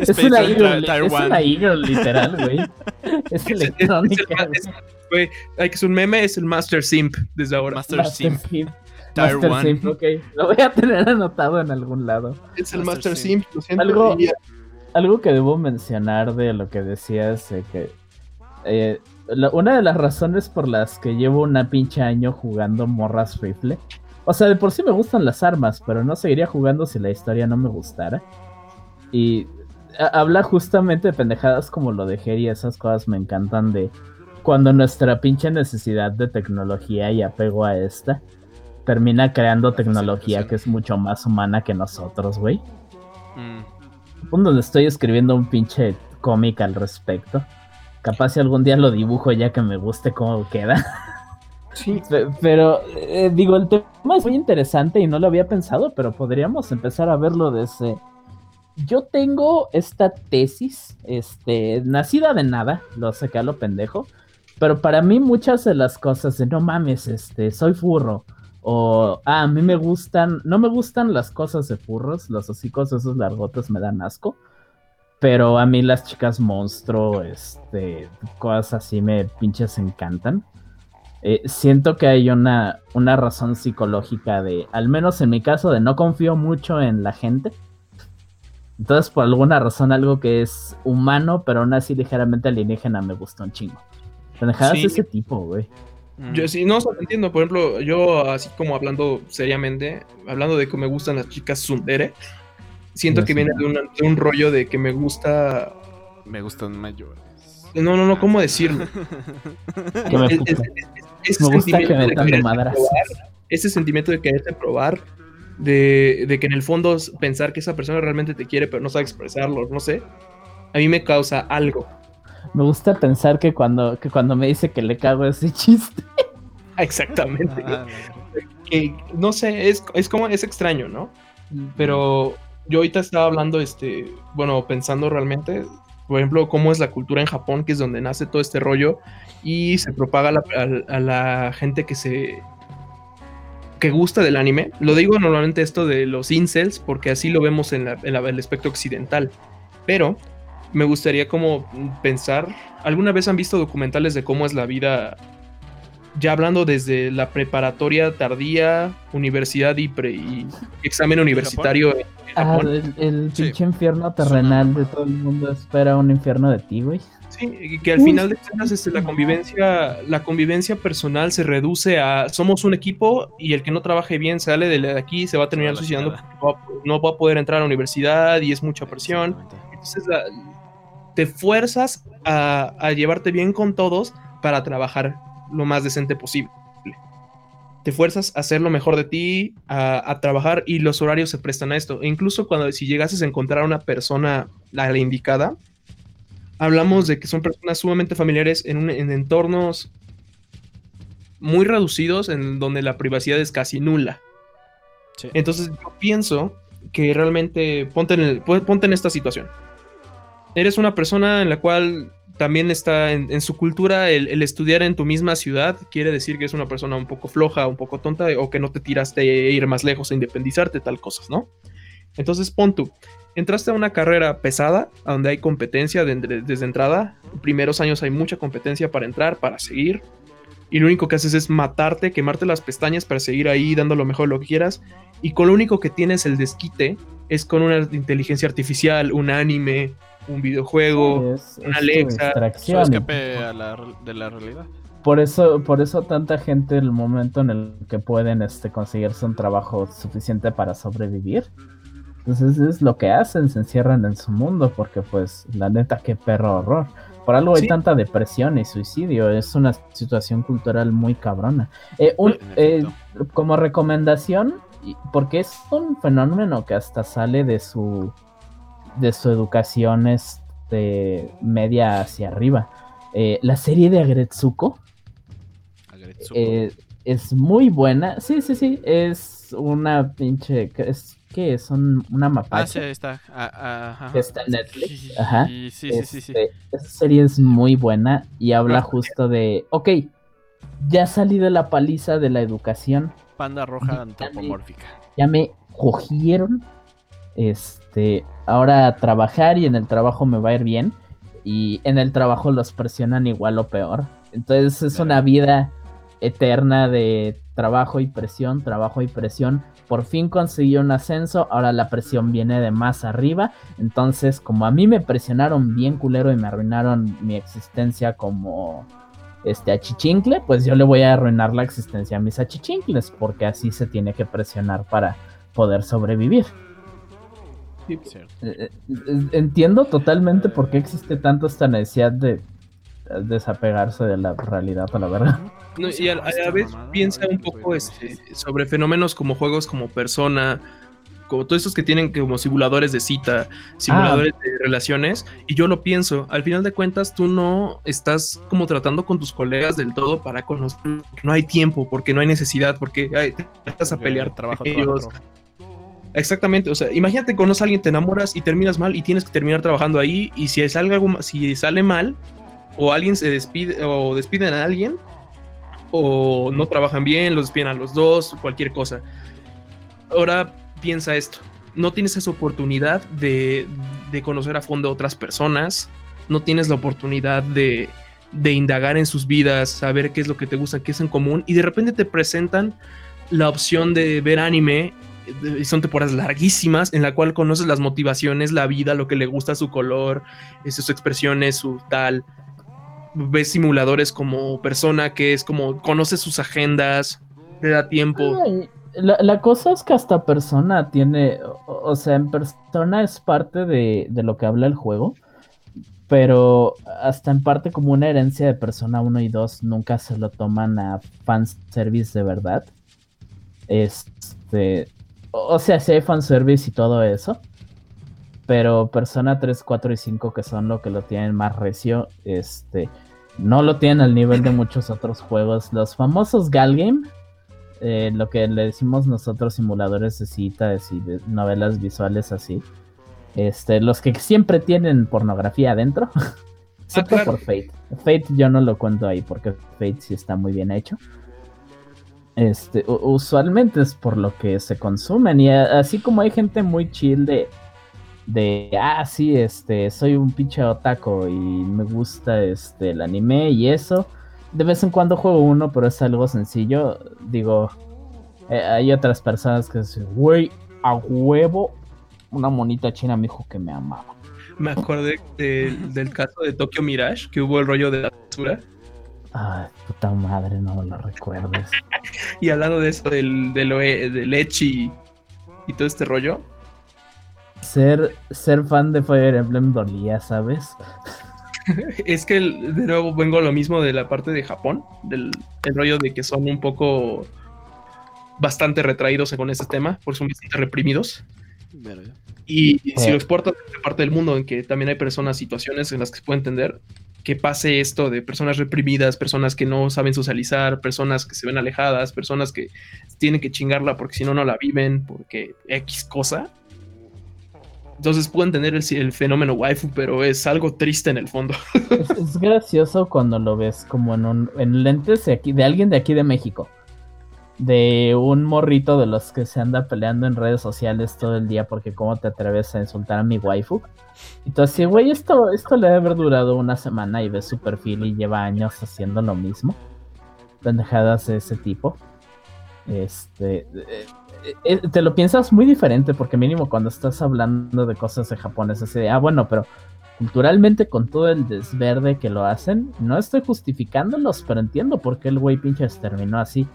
(laughs) es, una eagle, literal, güey. Es electrónica. hay que ser un meme, es el Master Simp desde ahora. Master, Simp. Master Simp, ok. Lo voy a tener anotado en algún lado. Es el Master, Simp, lo siento. Algo, algo que debo mencionar de lo que decías, eh, que eh, una de las razones por las que llevo una pinche año jugando morras rifle, o sea, de por sí me gustan las armas, pero no seguiría jugando si la historia no me gustara. Y habla justamente de pendejadas como lo de Jerry, esas cosas me encantan de cuando nuestra pinche necesidad de tecnología y apego a esta termina creando tecnología que es mucho más humana que nosotros, güey. Mm donde estoy escribiendo un pinche cómic al respecto. Capaz si algún día lo dibujo ya que me guste cómo queda. (laughs) Sí. Pero eh, digo, el tema es muy interesante y no lo había pensado, pero podríamos empezar a verlo desde... Yo tengo esta tesis, este, nacida de nada, lo saqué a lo pendejo, pero para mí muchas de las cosas de no mames, este, soy furro, o, ah, a mí me gustan, no me gustan las cosas de furros, los hocicos esos largotes me dan asco. Pero a mí las chicas monstruo, este, cosas así me pinches encantan. Eh, siento que hay una, una razón psicológica de, al menos en mi caso, de no confío mucho en la gente. Entonces, por alguna razón, algo que es humano, pero aún así ligeramente alienígena, me gusta un chingo. Pendejadas de ese tipo, güey. Yo sí, no, entiendo. Por ejemplo, yo así como hablando seriamente, hablando de que me gustan las chicas sundere, siento que viene de, un rollo de que me gusta... Me gustan mayores. No, no, no, ¿cómo decirlo? (laughs) que me, gusta que me madras. ese sentimiento de quererte probar, de, de que en el fondo pensar que esa persona realmente te quiere, pero no sabe expresarlo, no sé, a mí me causa algo me gusta pensar que cuando, que cuando me dice que le cago ese chiste. (laughs) Exactamente. Ah, que, no sé, es, es como, es extraño, ¿no? Pero yo ahorita estaba hablando, este, bueno, pensando realmente, por ejemplo, cómo es la cultura en Japón, que es donde nace todo este rollo, y se propaga a, la gente que se que gusta del anime. Lo digo normalmente esto de los incels, porque así lo vemos en, en el espectro occidental. Pero me gustaría como pensar, ¿alguna vez han visto documentales de cómo es la vida, ya hablando desde la preparatoria tardía, universidad y, examen universitario? Ah, el, pinche infierno terrenal de todo el mundo espera un infierno de ti, güey. Sí, que al final de cuentas este, la convivencia, la convivencia personal se reduce a somos un equipo y el que no trabaje bien sale de aquí se va a terminar suicidando no va a poder entrar a la universidad y es mucha presión. Entonces la, te fuerzas a, llevarte bien con todos para trabajar lo más decente posible. Te fuerzas a hacer lo mejor de ti, a, trabajar y los horarios se prestan a esto. E incluso cuando si llegases a encontrar a una persona la, indicada, hablamos de que son personas sumamente familiares en, entornos muy reducidos en donde la privacidad es casi nula. Entonces yo pienso que realmente ponte en, ponte en esta situación eres una persona en la cual también está en, su cultura el, estudiar en tu misma ciudad quiere decir que es una persona un poco floja, un poco tonta o que no te tiraste a ir más lejos a independizarte, tal cosas, ¿no? Entonces pon tú, entraste a una carrera pesada, donde hay competencia desde entrada, en primeros años hay mucha competencia para entrar, para seguir, y lo único que haces es matarte, quemarte las pestañas para seguir ahí dando lo mejor lo que quieras, y con lo único que tienes el desquite es con una inteligencia artificial, un anime, un videojuego, una Alexa. escape de la realidad. por eso, por eso tanta gente el momento en el que pueden este, conseguirse un trabajo suficiente para sobrevivir. Entonces es lo que hacen, se encierran en su mundo, porque pues la neta qué perro horror. Por algo hay tanta depresión y suicidio, es una situación cultural muy cabrona. Eh, eh, como recomendación, porque es un fenómeno que hasta sale de su de su educación este, media hacia arriba. Eh, la serie de Agretsuko, es muy buena. Sí, sí, sí, es una pinche... Es, ¿Qué es? una mapache. Ah, sí, está. Ah, ah, está en Netflix. Ajá. Sí, sí, sí, sí, Esa serie es muy buena y habla justo de, ok, ya salí de la paliza de la educación. Panda roja antropomórfica. Ya me cogieron. Este, ahora a trabajar y en el trabajo me va a ir bien. Y en el trabajo los presionan igual o peor. Entonces es una vida eterna de trabajo y presión, trabajo y presión. Por fin conseguí un ascenso, ahora la presión viene de más arriba. Entonces, como a mí me presionaron bien culero y me arruinaron mi existencia como este achichincle, pues yo le voy a arruinar la existencia a mis achichincles, porque así se tiene que presionar para poder sobrevivir. Eh, eh, entiendo totalmente por qué existe tanto esta necesidad de desapegarse de la realidad a la verdad. y a, la vez piensa un poco este, sobre fenómenos como juegos como persona, como todos estos que tienen como simuladores de cita, simuladores ah. de relaciones, y yo lo pienso, al final de cuentas tú no estás como tratando con tus colegas del todo para conocer, no hay tiempo, porque no hay necesidad, porque te estás a pelear trabajo ellos. Exactamente, o sea, imagínate conoces a alguien, te enamoras y terminas mal y tienes que terminar trabajando ahí y si sale algo, si sale mal, o alguien se despide o despiden a alguien o no trabajan bien, los despiden a los dos, cualquier cosa. Ahora piensa esto, no tienes esa oportunidad de, conocer a fondo a otras personas, no tienes la oportunidad de, de indagar en sus vidas, saber qué es lo que te gusta, qué es en común, y de repente te presentan la opción de ver anime son temporadas larguísimas en la cual conoces las motivaciones, la vida, lo que le gusta, su color, sus expresiones, su tal. Ves simuladores como persona que es como conoce sus agendas, le da tiempo. La, cosa es que hasta persona tiene, o, sea, en persona es parte de, lo que habla el juego, pero hasta en parte como una herencia de persona 1 y 2 nunca se lo toman a fanservice de verdad. Este, o sea, si hay fanservice y todo eso, pero Persona 3, 4 y 5 que son lo que lo tienen más recio, este, no lo tienen al nivel de muchos otros juegos. Los famosos Galgame, eh, lo que le decimos nosotros simuladores de citas y de novelas visuales así. Este, los que siempre tienen pornografía adentro. (laughs) Excepto ah, por Fate. Fate yo no lo cuento ahí porque Fate sí está muy bien hecho. Este, usualmente es por lo que se consumen. Y así como hay gente muy chill de de, ah, sí, este, soy un pinche otaku y me gusta este, el anime y eso. De vez en cuando juego uno, pero es algo sencillo. Digo, eh, hay otras personas que dicen, güey, a huevo, una monita china me dijo que me amaba. Me acordé del caso de Tokyo Mirage, que hubo el rollo de la basura. Ay, puta madre, no lo recuerdes. y hablando de eso, del, del, del Echi y todo este rollo, ser, ser fan de Fire Emblem dolía, ¿sabes? (laughs) es que de nuevo vengo a lo mismo de la parte de Japón, del el rollo de que son un poco bastante retraídos con ese tema, porque son bastante reprimidos. Y si lo exportas de parte del mundo en que también hay personas, situaciones en las que se puede entender que pase esto de personas reprimidas, personas que no saben socializar, personas que se ven alejadas, personas que tienen que chingarla porque si no, no la viven, porque X cosa, entonces pueden tener el, fenómeno waifu, pero es algo triste en el fondo. (laughs) Es, gracioso cuando lo ves como en, un, en lentes de, aquí, de alguien de aquí de México. De un morrito de los que se anda peleando en redes sociales todo el día porque cómo te atreves a insultar a mi waifu. Entonces, güey, esto, esto le debe haber durado una semana y ves su perfil y lleva años haciendo lo mismo. Pendejadas de ese tipo. Este... Eh, te lo piensas muy diferente porque mínimo cuando estás hablando de cosas de Japón es así de, ah, bueno, pero culturalmente con todo el desverde que lo hacen, no estoy justificándolos, pero entiendo por qué el güey pinches terminó así.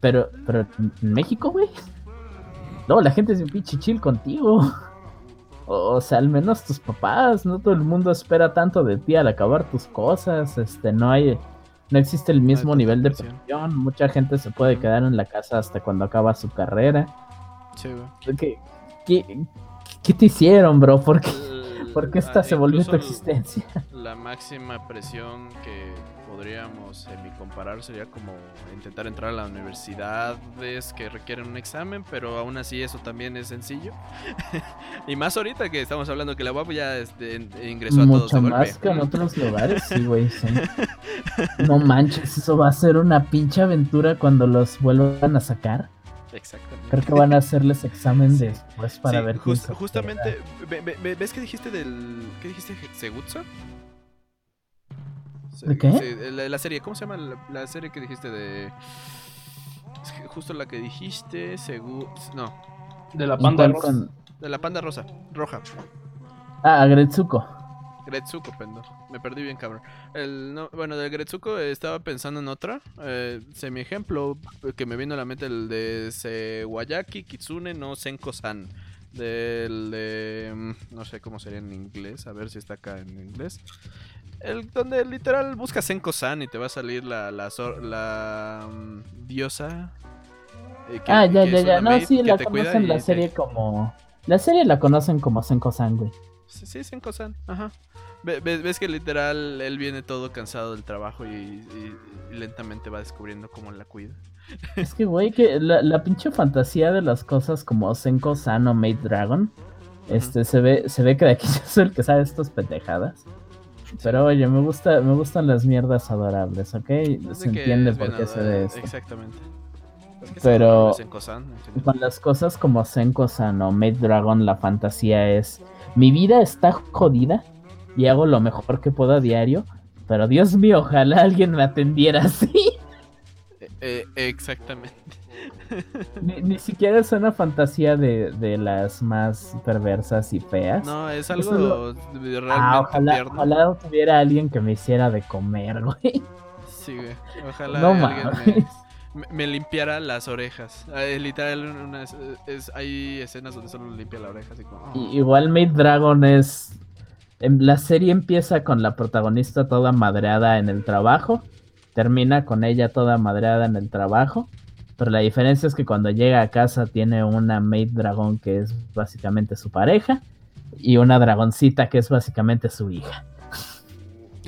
Pero, pero en México, güey. No, la gente es un pinche chill contigo. (laughs) O sea, al menos tus papás, no todo el mundo espera tanto de ti al acabar tus cosas, este, no hay, no existe el mismo nivel de presión, mucha gente se puede quedar en la casa hasta cuando acaba su carrera. Sí, ¿Qué, qué, te hicieron, bro? ¿Por qué, ¿por qué esta se volvió tu existencia? (laughs) La máxima presión que podríamos comparar sería como intentar entrar a las universidades que requieren un examen, pero aún así eso también es sencillo. (laughs) y más ahorita que estamos hablando que la UAP ya este, ingresó a todos de más que en otros lugares, sí, güey. No manches, eso va a ser una pinche aventura cuando los vuelvan a sacar. Exactamente. Creo que van a hacerles examen después para ver Justamente, ¿ves que dijiste del. ¿Qué dijiste? ¿Segutsa? ¿De qué? la, serie, ¿cómo se llama la, serie que dijiste de... justo la que dijiste, según... No. De la panda rosa. De la panda rosa, roja. Ah, Gretsuko. Gretsuko, pendo. Me perdí bien, cabrón. El, bueno, de Gretsuko estaba pensando en otra. Eh, mi ejemplo que me vino a la mente el de Sewayaki Kitsune no Senko-san. Del de... Mm, no sé cómo sería en inglés. A ver si está acá en inglés. El, donde literal buscas Senko-san y te va a salir la, la, la mm, diosa. Eh, ah, ya, ya, ya. No, sí, la conocen la serie como. La serie la conocen como Senko-san, güey. Sí, sí Senko-san, ajá. Ves, que literal él viene todo cansado del trabajo y, lentamente va descubriendo cómo la cuida. Es que, güey, que la, la, pinche fantasía de las cosas como Senko-san o Maid Dragon, este, se ve, se ve que de aquí (laughs) yo soy el que sabe estas pendejadas. Pero oye, me gusta, me gustan las mierdas adorables, ¿ok? Se entiende por qué se ve esto. Exactamente. Pero con las cosas como Senko-san o Made Dragon, la fantasía es: mi vida está jodida y hago lo mejor que puedo a diario, pero Dios mío, ojalá alguien me atendiera así. (laughs) Eh, eh, exactamente. (laughs) Ni, siquiera es una fantasía de, las más perversas y feas. No, es algo realmente ah, ojalá, ojalá, tuviera alguien que me hiciera de comer, güey. Sí, güey. Ojalá alguien me, limpiara las orejas. Eh, literal, es, hay escenas donde solo limpia la oreja. Así como, oh. Igual Maid Dragon es... La serie empieza con la protagonista toda madreada en el trabajo. Termina con ella toda madreada en el trabajo pero la diferencia es que cuando llega a casa tiene una maid dragón que es básicamente su pareja y una dragoncita que es básicamente su hija.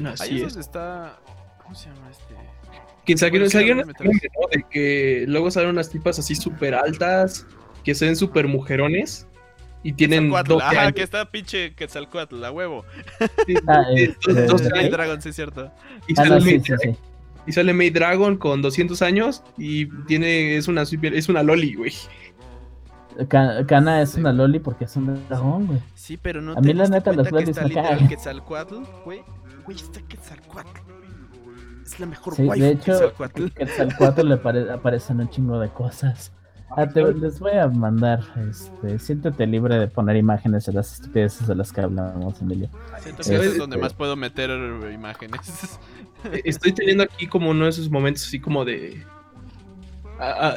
Así es. está. ¿Cómo se llama este? Que salieron, de que luego salen unas tipas así súper altas, que se ven súper mujerones y tienen dos Ajá, que está pinche Quetzalcoatl, a huevo. Sí, ah, (laughs) este, dos, Dragon, sí es cierto. Y ah, sí, sí, sí. Y sale May Dragon con 200 años y tiene es una es una loli, güey. Kana es una loli porque es un dragón, güey. Sí, pero no A mí la neta los lolis me cagan. Quetzalcoatl, güey. Güey, está Quetzalcoatl. Es la mejor sí, de hecho, Quetzalcoatl. Le aparecen un chingo de cosas. Ah, te, les voy a mandar, este, siéntete libre de poner imágenes de las estupideces de las que hablamos, Emilio. Siento que es donde más puedo meter imágenes. (laughs) Estoy teniendo aquí como uno de esos momentos así como de,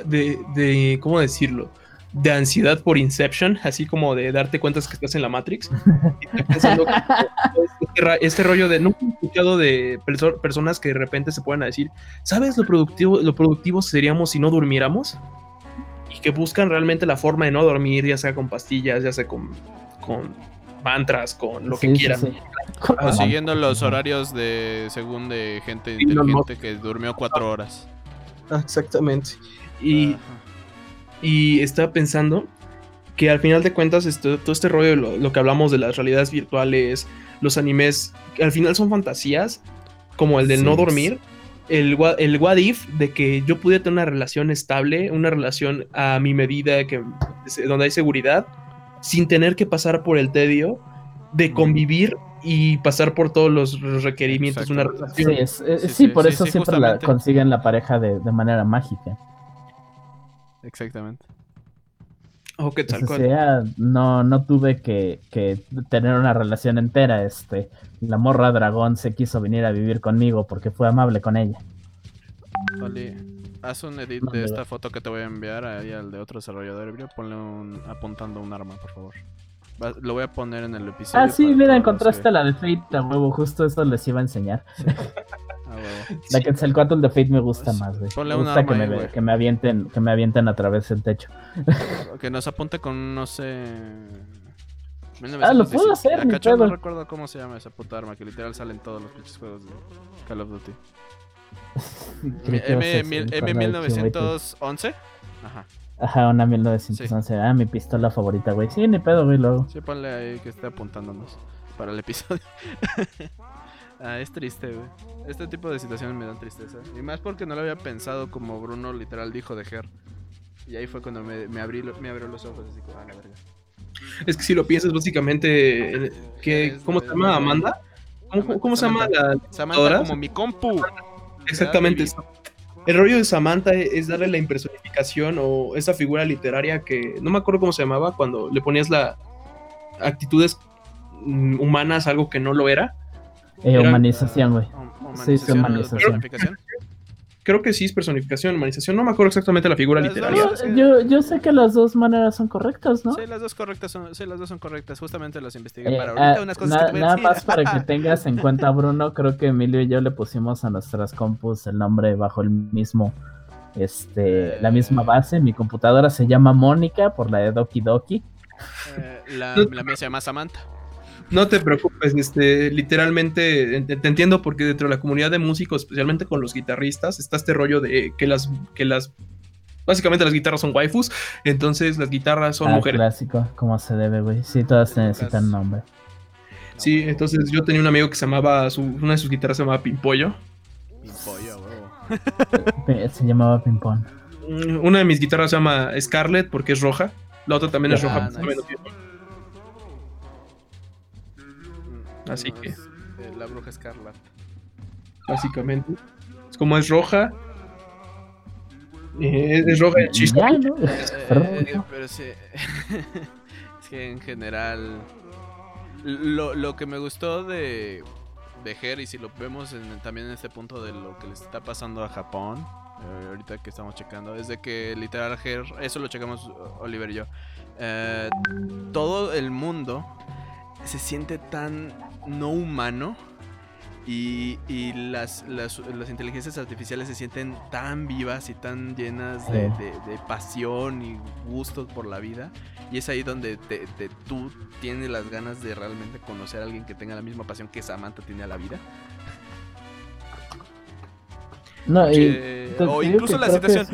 de, de, ¿cómo decirlo? De ansiedad por Inception, así como de darte cuenta que estás en la Matrix. (laughs) Y pensando este, este, rollo de, no he escuchado de personas que de repente se pueden decir, ¿sabes lo productivo, lo productivo seríamos si no durmiéramos? y que buscan realmente la forma de no dormir, ya sea con pastillas, ya sea con, con mantras, con lo que quieran. O siguiendo los horarios de según de gente inteligente que durmió cuatro horas. Ah, exactamente. Y, y estaba pensando que al final de cuentas esto, todo este rollo, lo, lo, que hablamos de las realidades virtuales, los animes, al final son fantasías, como el del no dormir, el, el what if de que yo pudiera tener una relación estable, una relación a mi medida, que, donde hay seguridad, sin tener que pasar por el tedio de convivir y pasar por todos los, requerimientos de una relación. Sí, por eso siempre la consiguen la pareja de, manera mágica. Exactamente. Oh, qué tal sea, no, no tuve que, que, tener una relación entera. Este, la morra dragón se quiso venir a vivir conmigo porque fue amable con ella. Vale, haz un edit de esta foto que te voy a enviar ahí al de otro desarrollador. Ponle un apuntando un arma, por favor. lo voy a poner en el episodio. Ah, sí, mira, encontraste la de Fate, a huevo. Justo eso les iba a enseñar. (laughs) La que el 4 de Fate me gusta pues, más, güey. me gusta que, me, que, me, avienten, que me avienten a través del techo. que nos apunte con, no sé. Ah, lo puedo hacer, mi No recuerdo cómo se llama esa puta arma, que literal sale en todos los pinches juegos de Call of Duty. (laughs) M1911. Ajá. Ajá, una 1911. Ah, mi pistola favorita, güey. Sí, ni pedo, güey, luego. Sí, ponle ahí que esté apuntándonos para el episodio. (laughs) Ah, es triste, güey. Este tipo de situaciones me dan tristeza. Y más porque no lo había pensado como Bruno literal dijo de Ger. Y ahí fue cuando me, me, abrí, me abrió los ojos, así como, ah, la verga. Es que si lo piensas, básicamente, que, ¿cómo se llama? ¿Amanda? ¿Cómo, se llama la Samantha como mi compu. Exactamente. El rollo de Samantha es darle la impersonificación o esa figura literaria que no me acuerdo cómo se llamaba cuando le ponías la actitudes mm, humanas algo que no lo era eh, humanización, güey. Sí, es humanización. Creo que sí es personificación, humanización. No me acuerdo exactamente la figura literaria. yo, yo sé que las dos maneras son correctas, ¿no? Sí, las dos correctas son, sí, las dos son correctas. Justamente las investigué eh, para ahorita ah, unas cosas que te Nada más para que (laughs) tengas en cuenta, Bruno, creo que Emilio y yo le pusimos a nuestras compus el nombre bajo el mismo, este, la misma eh. base. Mi computadora se llama Mónica por la de Doki Doki. la, la mía se llama Samantha. No te preocupes, este, literalmente te, entiendo porque dentro de la comunidad de músicos, especialmente con los guitarristas, está este rollo de que las, que las, básicamente las guitarras son waifus, entonces las guitarras son ah, mujeres. clásico, como se debe, güey. Sí, todas necesitan nombre. Sí, entonces yo tenía un amigo que se llamaba, una de sus guitarras se llamaba Pimpollo. Pimpollo, huevo. se llamaba Pimpón. Mm, una de mis guitarras se llama Scarlet porque es roja. La otra también es roja. Así que. Eh, la bruja escarlata. Básicamente. Es como es roja. Eh, es roja el chiste. Eh, pero sí. (laughs) es que en general. Lo, lo que me gustó de, de Her, y si lo vemos también en este punto de lo que le está pasando a Japón, ahorita que estamos checando, es de que literal Her, eso lo checamos Oliver y yo, todo el mundo se siente tan no humano y, las, las, inteligencias artificiales se sienten tan vivas y tan llenas de, pasión y gustos por la vida. Y es ahí donde tú tienes las ganas de realmente conocer a alguien que tenga la misma pasión que Samantha tiene a la vida. No, o incluso la situación.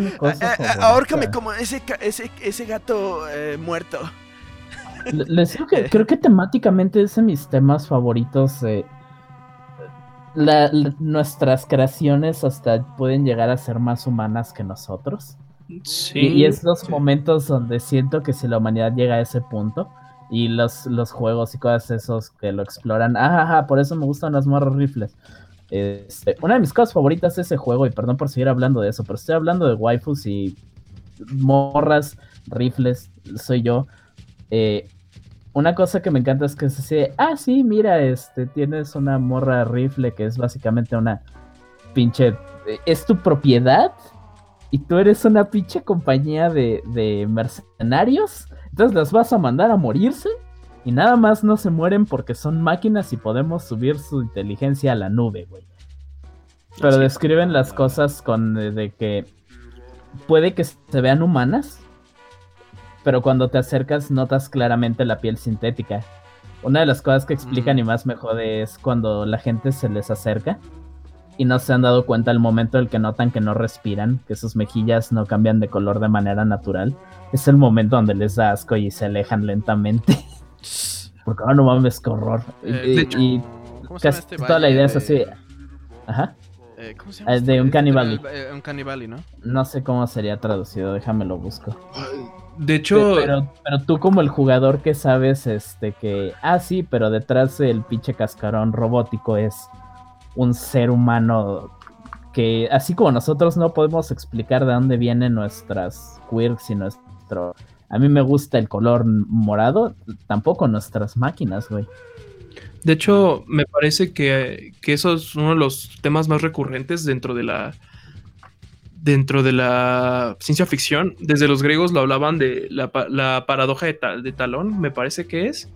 Ahórcame como ese, ese, ese gato eh, muerto. Les digo que creo que temáticamente es de mis temas favoritos. nuestras creaciones hasta pueden llegar a ser más humanas que nosotros. Sí, y, es los momentos donde siento que si la humanidad llega a ese punto y los, los juegos y cosas esos que lo exploran, ajá, por eso me gustan las morras rifles. Este, una de mis cosas favoritas es ese juego, y perdón por seguir hablando de eso, pero estoy hablando de waifus y morras, rifles, soy yo. Eh, una cosa que me encanta es que se dice, ah, sí, mira, este, tienes una morra rifle que es básicamente una pinche, es tu propiedad y tú eres una pinche compañía de, de mercenarios, entonces las vas a mandar a morirse y nada más no se mueren porque son máquinas y podemos subir su inteligencia a la nube, güey. Pero describen las cosas con de que puede que se vean humanas, pero cuando te acercas notas claramente la piel sintética. Una de las cosas que explican mm. y más me jode es cuando la gente se les acerca y no se han dado cuenta al momento en el que notan que no respiran, que sus mejillas no cambian de color de manera natural. Es el momento donde les da asco y se alejan lentamente. (laughs) Porque oh, no mames, qué horror. y, eh, casi este toda la idea es así. Ajá. Eh, ¿Cómo se llama? Es de este un canibali. Eh, un canibali, ¿no? No sé cómo sería traducido, déjame lo busco. De hecho. Pero, pero tú, como el jugador que sabes, este, que. Ah, sí, pero detrás del pinche cascarón robótico es un ser humano que, así como nosotros no podemos explicar de dónde vienen nuestras quirks y nuestro a mí me gusta el color morado, tampoco nuestras máquinas, güey. De hecho, me parece que, eso es uno de los temas más recurrentes dentro de la dentro de la ciencia ficción. Desde los griegos lo hablaban de la, paradoja de, de, Talón, me parece que es.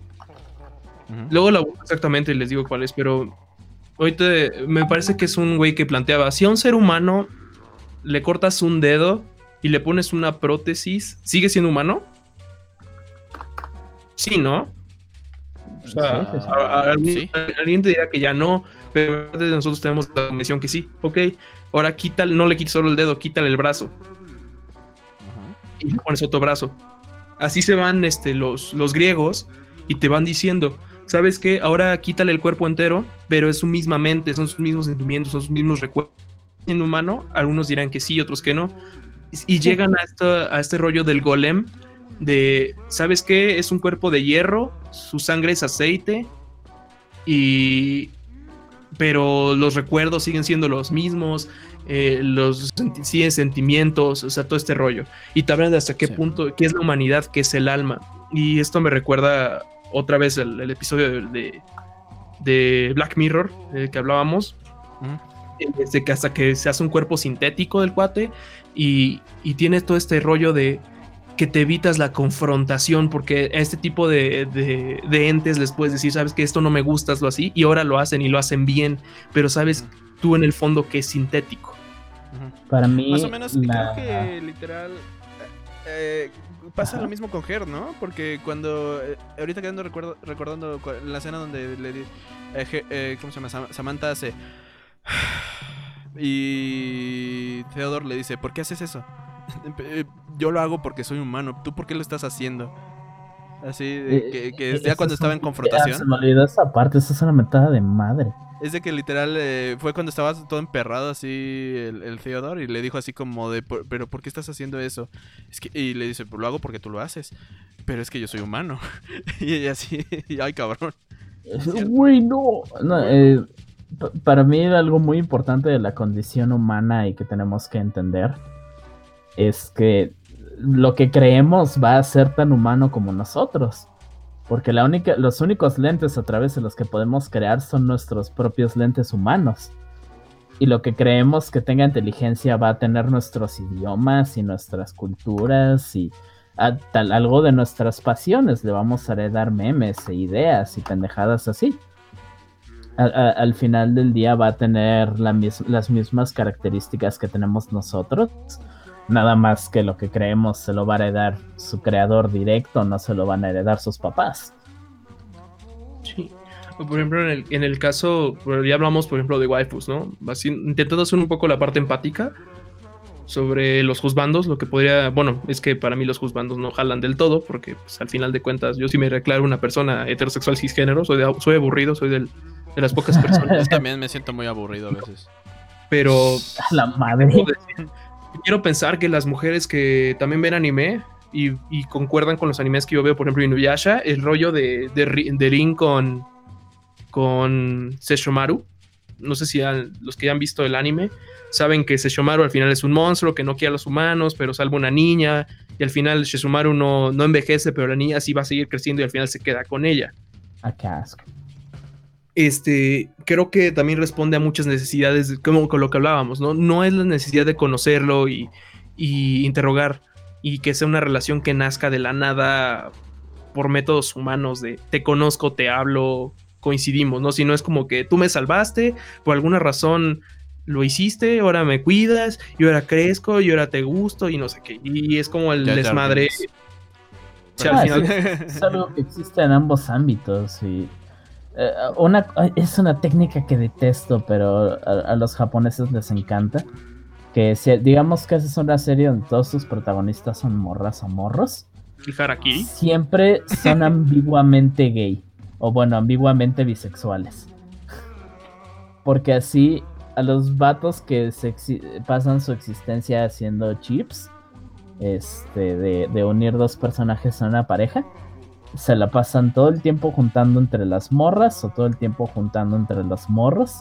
Luego la exactamente y les digo cuál es, pero ahorita me parece que es un güey que planteaba, si a un ser humano le cortas un dedo y le pones una prótesis, ¿sigue siendo humano? Sí, ¿no? O sea, alguien, te dirá que ya no, pero nosotros tenemos la convención que sí. Ok, ahora quítale, no le quites solo el dedo, quítale el brazo. Y le pones otro brazo. Así se van este, los, los griegos y te van diciendo, ¿sabes qué? Ahora quítale el cuerpo entero, pero es su misma mente, son sus mismos sentimientos, son sus mismos recuerdos. En humano, algunos dirán que sí, otros que no. Y, llegan a, a este rollo del golem, de, ¿sabes qué? Es un cuerpo de hierro, su sangre es aceite, y... Pero los recuerdos siguen siendo los mismos, eh, los siguen sentimientos, o sea, todo este rollo. Y te hablan de hasta qué punto, qué es la humanidad, qué es el alma. Y esto me recuerda otra vez el, episodio de, de, Black Mirror que hablábamos. Desde que hasta que se hace un cuerpo sintético del cuate y, y tiene todo este rollo de que te evitas la confrontación, porque a este tipo de, entes les puedes decir, sabes que esto no me gusta, hazlo así, y ahora lo hacen y lo hacen bien, pero sabes tú en el fondo que es sintético. Para mí, más o menos, creo que literal eh, pasa lo mismo con Her, ¿no? Porque cuando, eh, ahorita quedando recuerdo, recordando la escena donde le di, eh, ¿cómo se llama? Samantha hace... (sighs) Y Theodore le dice, ¿por qué haces eso? (laughs) Eh, yo lo hago porque soy humano. ¿Tú por qué lo estás haciendo? Así, que, que ya cuando estaba en confrontación. Se me olvidó esa parte, esa es una metada de madre. Es de que literal eh, fue cuando estaba todo emperrado así el, el Theodore y le dijo así como de, pero ¿por qué estás haciendo eso? Es que, y le dice, pues lo hago porque tú lo haces. Pero es que yo soy humano. (laughs) y así, (laughs) ay cabrón. (laughs) Uy, no. Eh, para mí algo muy importante de la condición humana y que tenemos que entender es que lo que creemos va a ser tan humano como nosotros. Porque la única, los únicos lentes a través de los que podemos crear son nuestros propios lentes humanos. Y lo que creemos que tenga inteligencia va a tener nuestros idiomas y nuestras culturas y algo de nuestras pasiones. Le vamos a heredar memes e ideas y pendejadas así. Al, final del día va a tener las mismas características que tenemos nosotros Nada más que lo que creemos se lo va a heredar su creador directo, no se lo van a heredar sus papás. Sí. Por ejemplo, en el, en el caso, ya hablamos, por ejemplo, de waifus, ¿no? Así, intentando hacer un poco la parte empática sobre los juzbandos, lo que podría, bueno, es que para mí los juzbandos no jalan del todo, porque pues, al final de cuentas yo sí me declaro una persona heterosexual cisgénero, soy, soy aburrido, soy de las pocas personas. (laughs) Yo también me siento muy aburrido a veces. Pero... (laughs) la madre quiero pensar que las mujeres que también ven anime y, concuerdan con los animes que yo veo, por ejemplo, Inuyasha, el rollo de, de, Rin con, con Seshomaru. No sé si los que ya han visto el anime saben que Seshomaru al final es un monstruo que no quiere a los humanos, pero salva una niña. Y al final Seshomaru no, no envejece, pero la niña sí va a seguir creciendo y al final se queda con ella. A casco este, creo que también responde a muchas necesidades, como con lo que hablábamos, ¿no? No es la necesidad de conocerlo y, interrogar y que sea una relación que nazca de la nada por métodos humanos de te conozco, te hablo, coincidimos, ¿no? Si no es como que tú me salvaste, por alguna razón lo hiciste, ahora me cuidas, y ahora crezco, y ahora te gusto, y no sé qué. Y es como el desmadre. Ah, es algo que existe en ambos ámbitos y eh, una, es una técnica que detesto, pero a, los japoneses les encanta. Que si, digamos que es una serie donde todos sus protagonistas son morras o morros. Siempre son (laughs) ambiguamente gay. O bueno, ambiguamente bisexuales. Porque así a los vatos que se pasan su existencia haciendo chips. Este, de, de unir dos personajes a una pareja se la pasan todo el tiempo juntando entre las morras o todo el tiempo juntando entre los morros.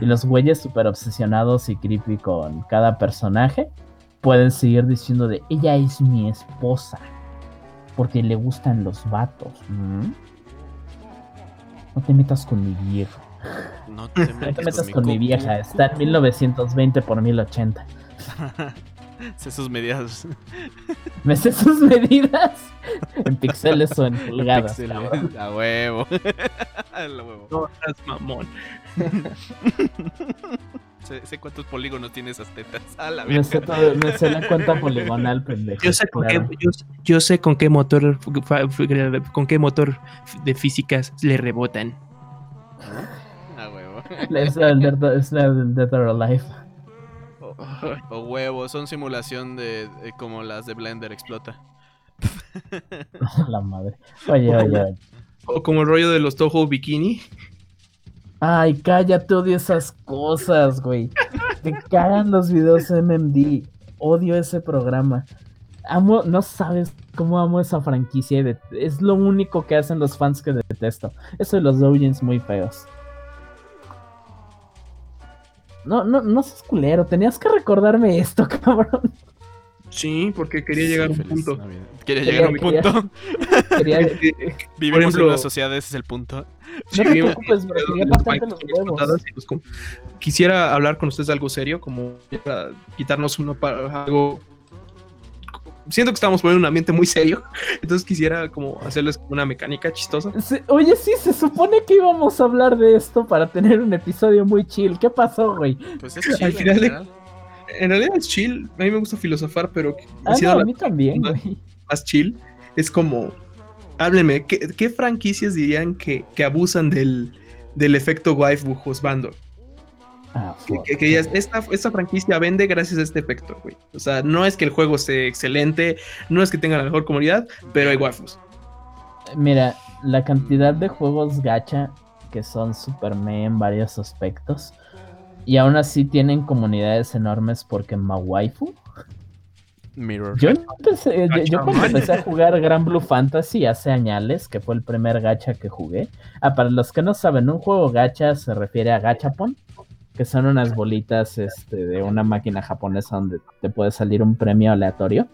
Y los güeyes súper obsesionados y creepy con cada personaje pueden seguir diciendo de ella es mi esposa. porque le gustan los vatos. No te metas con mi vieja. No te, (laughs) metas con, mi, vieja. Está en 1920 por 1080. (laughs) sé sus medidas. (laughs) ¿Me sé sus medidas? (laughs) En píxeles o en pulgadas. (laughs) a huevo. a huevo. No, es mamón. sé, cuántos polígonos tiene esas tetas. A la me, sé todo, me sé la cuenta poligonal, pendejo. Yo sé, con qué, yo, sé con qué motor con qué motor de físicas le rebotan. A huevo. Es la del Dead or Alive. (laughs) O, huevo, son simulación de, como las de Blender explota. (laughs) la madre. Oye, oye. O como el rollo de los Toho Bikini. Ay, cállate, odio esas cosas, güey. Me cagan los videos MMD. Odio ese programa. Amo, no sabes cómo amo esa franquicia. Es lo único que hacen los fans que detesto. Eso de los doujins muy feos. No, no, no seas culero. Tenías que recordarme esto, (laughs) cabrón. Sí, porque quería llegar a un punto. Quería llegar a un punto. (laughs) Quería, (laughs) Vivimos en una sociedad, ese es el punto. No te preocupes, los huevos. Quisiera hablar con ustedes de algo serio, como para quitarnos uno para algo siento que estamos poniendo un ambiente muy serio. (laughs) Entonces quisiera como hacerles una mecánica chistosa. oye, sí, se supone que íbamos a hablar de esto para tener un episodio muy chill. ¿Qué pasó, güey? Pues es chill, Al final, en realidad es chill. A mí me gusta filosofar, pero... Ah, a mí también, güey. Más chill. Es como... Hábleme, ¿qué, franquicias dirían que, que abusan del, del efecto waifu juzgando? Ah, que, esta, franquicia vende gracias a este efecto, güey. O sea, no es que el juego sea excelente, no es que tenga la mejor comunidad, pero hay waifus. Mira, la cantidad de juegos gacha que son super me en varios aspectos y aún así tienen comunidades enormes porque ma waifu. Mirror. Yo, empecé, yo, cuando empecé a jugar Gran Blue Fantasy hace años, que fue el primer gacha que jugué. Ah, para los que no saben, un juego gacha se refiere a gachapon, que son unas bolitas este, de una máquina japonesa donde te puede salir un premio aleatorio.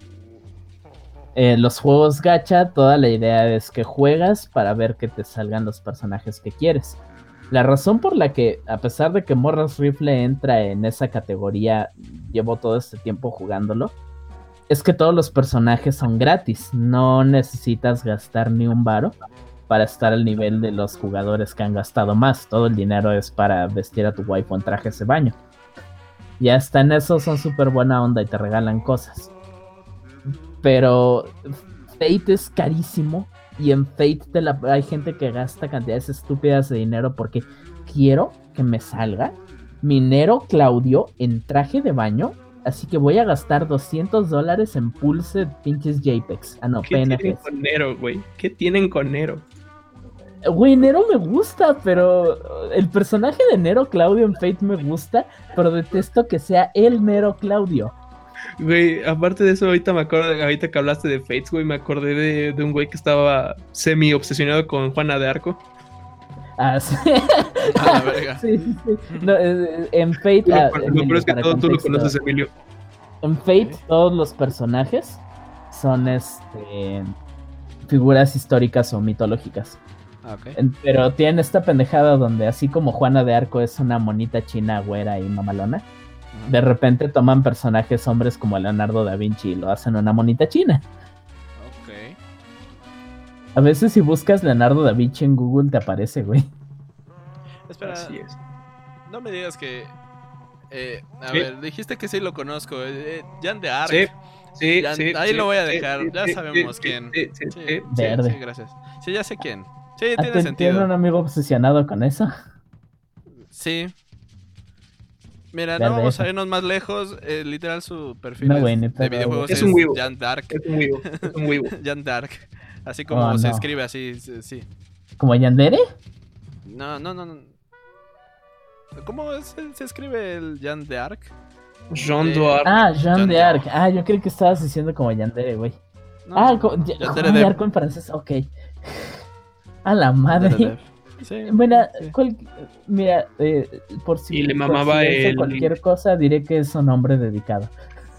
Eh, los juegos gacha, toda la idea es que juegas para ver que te salgan los personajes que quieres. La razón por la que, a pesar de que Morras Rifle entra en esa categoría, llevo todo este tiempo jugándolo, es que todos los personajes son gratis, no necesitas gastar ni un varo para estar al nivel de los jugadores que han gastado más. Todo el dinero es para vestir a tu waifu en trajes de baño. Y hasta en eso son súper buena onda y te regalan cosas. Pero Fate es carísimo. Y en Fate hay gente que gasta cantidades estúpidas de dinero porque quiero que me salga Minero Claudio en traje de baño. Así que voy a gastar 200 dólares en Pulse pinches JPEGs. Ah, no, ¿Qué tienen con Nero, güey? ¿Qué tienen con Nero? Güey, Nero me gusta, pero el personaje de Nero Claudio en Fate me gusta, pero detesto que sea el Nero Claudio. Güey, aparte de eso, ahorita me acuerdo, ahorita que hablaste de Fates, güey, me acordé de, un güey que estaba semi obsesionado con Juana de Arco. Ah, sí. Ah, (laughs) sí, sí, sí. Eh, en Fate. Ah, lo, es que todo tú lo conoces, Emilio. En Fate, todos los personajes son este figuras históricas o mitológicas. Ah, pero tienen esta pendejada donde así como Juana de Arco es una monita china güera y mamalona, de repente toman personajes hombres como Leonardo da Vinci y lo hacen una monita china. A veces si buscas Leonardo da Vinci en Google te aparece, güey. Espera, no me digas que... Eh, a ver, dijiste que sí lo conozco. Eh, Jan de Arc. Sí, sí, Ahí lo voy a dejar, ya sabemos quién. Sí, Verde. gracias. Sí, ya sé quién. Sí, tiene sentido. ¿Tiene un amigo obsesionado con eso? Sí. Mira, no vamos a irnos más lejos. Eh, literal, su perfil de videojuegos es, un Jan Dark. Es un Weibo. (laughs) Es un Jan Dark. Así como oh, se escribe, así, sí. ¿Como Yandere? No, no, no. ¿Cómo se escribe el Jan Dark? Jean eh, d'Arc. Ah, Jean d'Arc. Ah, yo creo que estabas diciendo como Yandere, güey. ah, como, Yandere de Arco en francés, ok. A la madre. bueno, mira, eh, por si, y le mamaba el... cualquier cosa, diré que es un nombre dedicado.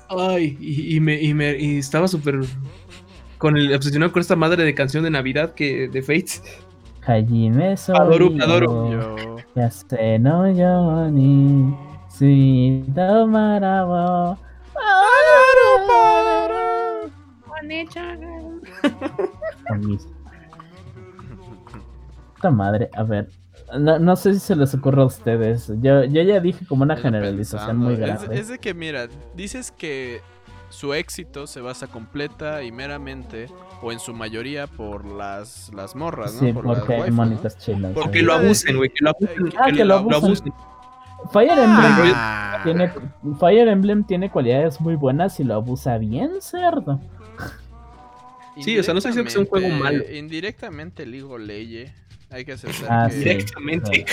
Ay, y, me, y, me, y estaba súper con el obsesionado con esta madre de canción de Navidad que de Fates. Hajime soy Adoro, adoro. Yo. Yase no yo ni suido marawo. Con mis- Puta madre, a ver. No, no sé si se les ocurre a ustedes. Yo, yo ya dije como una generalización muy Es- grande. Es, de que, mira, dices que su éxito se basa completa y meramente, o en su mayoría, por las, las morras, ¿no? sí, por porque hay ¿no? monitas chilas. Porque sí. lo abusen, güey, que lo abusen. Ah, que lo abusen. Fire Emblem Ah. tiene Fire Emblem tiene cualidades muy buenas y lo abusa bien cerdo. (laughs) Sí, o sea, no diciendo que sea un juego malo. Indirectamente Ligo Leye. Hay que aceptar Ah, que sí. Directamente.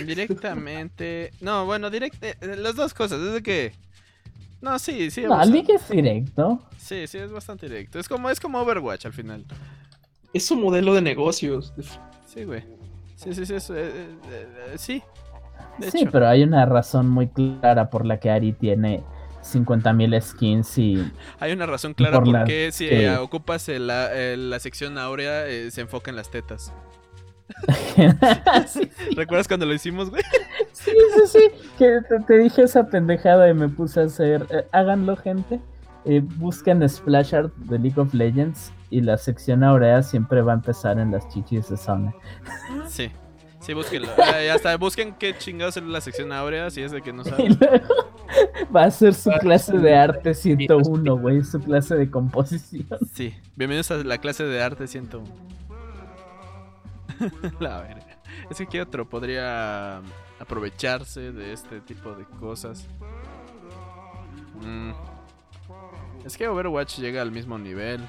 indirectamente. No, bueno, directe las dos cosas, es de que No, sí, sí. No. League es directo. Sí, sí, es bastante directo. Es como es como Overwatch al final. Es su modelo de negocios. Sí, güey. Sí, sí, sí, es, eh, eh, eh, sí. De sí, hecho. pero hay una razón muy clara por la que Ari tiene 50.000 skins y Hay una razón clara Por por, las qué si que- eh, ocupas el- la, el- la sección áurea eh, se enfoca en las tetas. (laughs) sí, ¿Recuerdas cuando lo hicimos, güey? sí, sí, sí, que te, te dije esa pendejada y me puse a hacer, eh, háganlo gente, eh, busquen Splash Art de League of Legends y la sección aurea siempre va a empezar en las chichis de Sona. Sí. Sí, búsquenlo. (laughs) Eh, hasta busquen qué chingados es la sección áurea, si es de que no saben. va a ser su clase de arte 101, güey, su clase de composición. Sí. Bienvenidos a la clase de arte 101. (laughs) la verga. Es que qué otro podría aprovecharse de este tipo de cosas. Mm. Es que Overwatch llega al mismo nivel,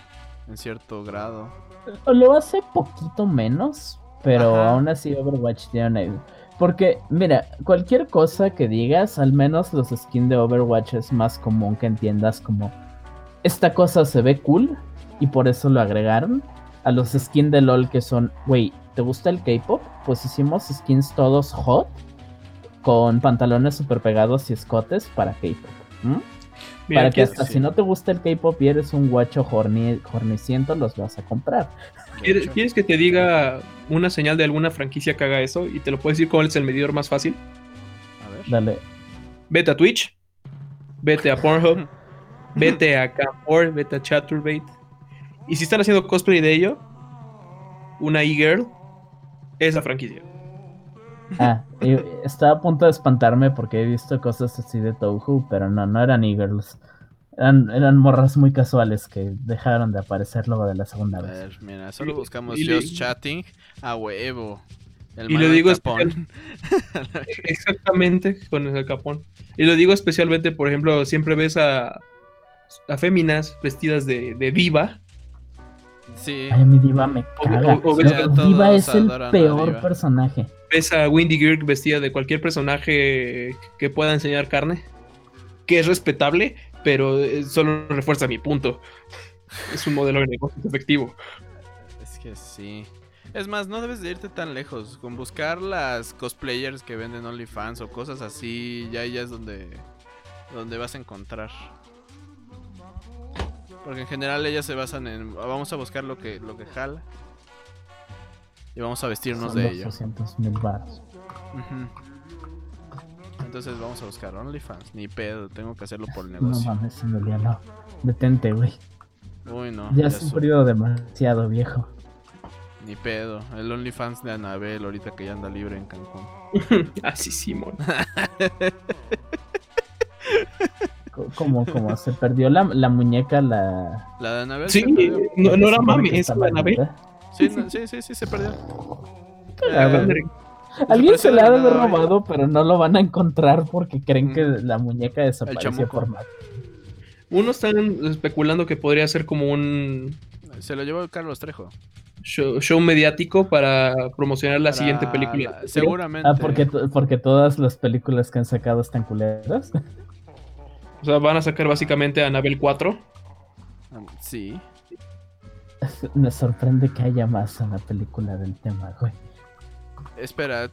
en cierto grado. Lo hace poquito menos, pero Ajá. aún así Overwatch tiene una... Porque, mira, cualquier cosa que digas, al menos los skins de Overwatch es más común que entiendas como... Esta cosa se ve cool y por eso lo agregaron. A los skins de LOL que son, güey, ¿te gusta el K-Pop? Pues hicimos skins todos hot con pantalones super pegados y escotes para K-Pop. para que ¿quieres, hasta si no te gusta el K-pop y eres un guacho horny, horniciento, los vas a comprar. ¿quieres- que te diga una señal de alguna franquicia que haga eso? Y te lo puedo decir cuál es el medidor más fácil. A ver. Dale. Vete a Twitch, vete a Pornhub, (laughs) vete a Camp4, vete a Chaturbate. Y si están haciendo cosplay de ello, una e-girl, esa franquicia. Ah, y estaba a punto de espantarme porque he visto cosas así de Touhou, pero no, no eran e-girls. Eran, eran morras muy casuales que dejaron de aparecer luego de la segunda A vez. ver, mira, solo buscamos y Just Chatting a huevo. El Y lo digo Capón. (laughs) Exactamente, con el capón. Y lo digo especialmente, por ejemplo, siempre ves a, a féminas vestidas de, de diva. Sí. Ay, mi diva me caga. o- o- No, ya diva es el peor personaje. Ves a Windy Girk vestida de cualquier personaje que pueda enseñar carne. Que es respetable, pero eh, solo refuerza mi punto. Es un modelo de negocio efectivo. Es que sí. Es más, no debes de irte tan lejos. Con buscar las cosplayers que venden OnlyFans o cosas así, ya ya es donde, donde vas a encontrar. Porque en general ellas se basan en. Vamos a buscar lo que, lo que jala. Y vamos a vestirnos Son de ello. 200 mil baros. Entonces vamos a buscar OnlyFans. Ni pedo, tengo que hacerlo por el No negocio. mames, Emiliano. Detente, güey. Uy, no. Ya has su- sufrido demasiado, viejo. Ni pedo. El OnlyFans de Anabel ahorita que ya anda libre en Cancún. (laughs) Así, Simón. (laughs) Co- Como, como se perdió la, la muñeca, la. La de Anabel Sí, no, no era que es estaba Anabel. Sí, no- sí, sí, sí, se perdió. Eh, Alguien se la ha la de haber robado, pero no lo van a encontrar porque creen Mm. que la muñeca desapareció por más. Unos están especulando que podría ser como un Se lo llevó Carlos Trejo. show, show mediático para promocionar la Para siguiente película. la- seguramente. Ah, porque, to- porque todas las películas que han sacado están culeras. (laughs) O sea, van a sacar básicamente a Anabel 4. Um, Sí. Me sorprende que haya más en la película del tema, güey. Espera.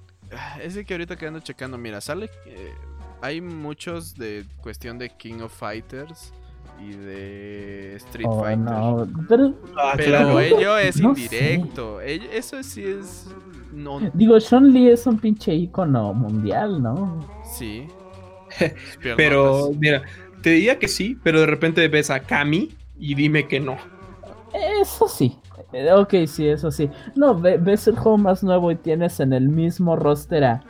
Es de que ahorita que ando checando, mira, sale. eh, hay muchos de cuestión de King of Fighters y de Street oh, Fighter. pero, ah, ello es indirecto. eso sí es. No. Digo, Sean Lee es un pinche icono mundial, ¿no? Sí. Pero, mira, te diría que sí, pero de repente ves a Kami y dime que no. Eso sí. Eh, ok, sí, eso sí. No, ves el juego más nuevo y tienes en el mismo roster a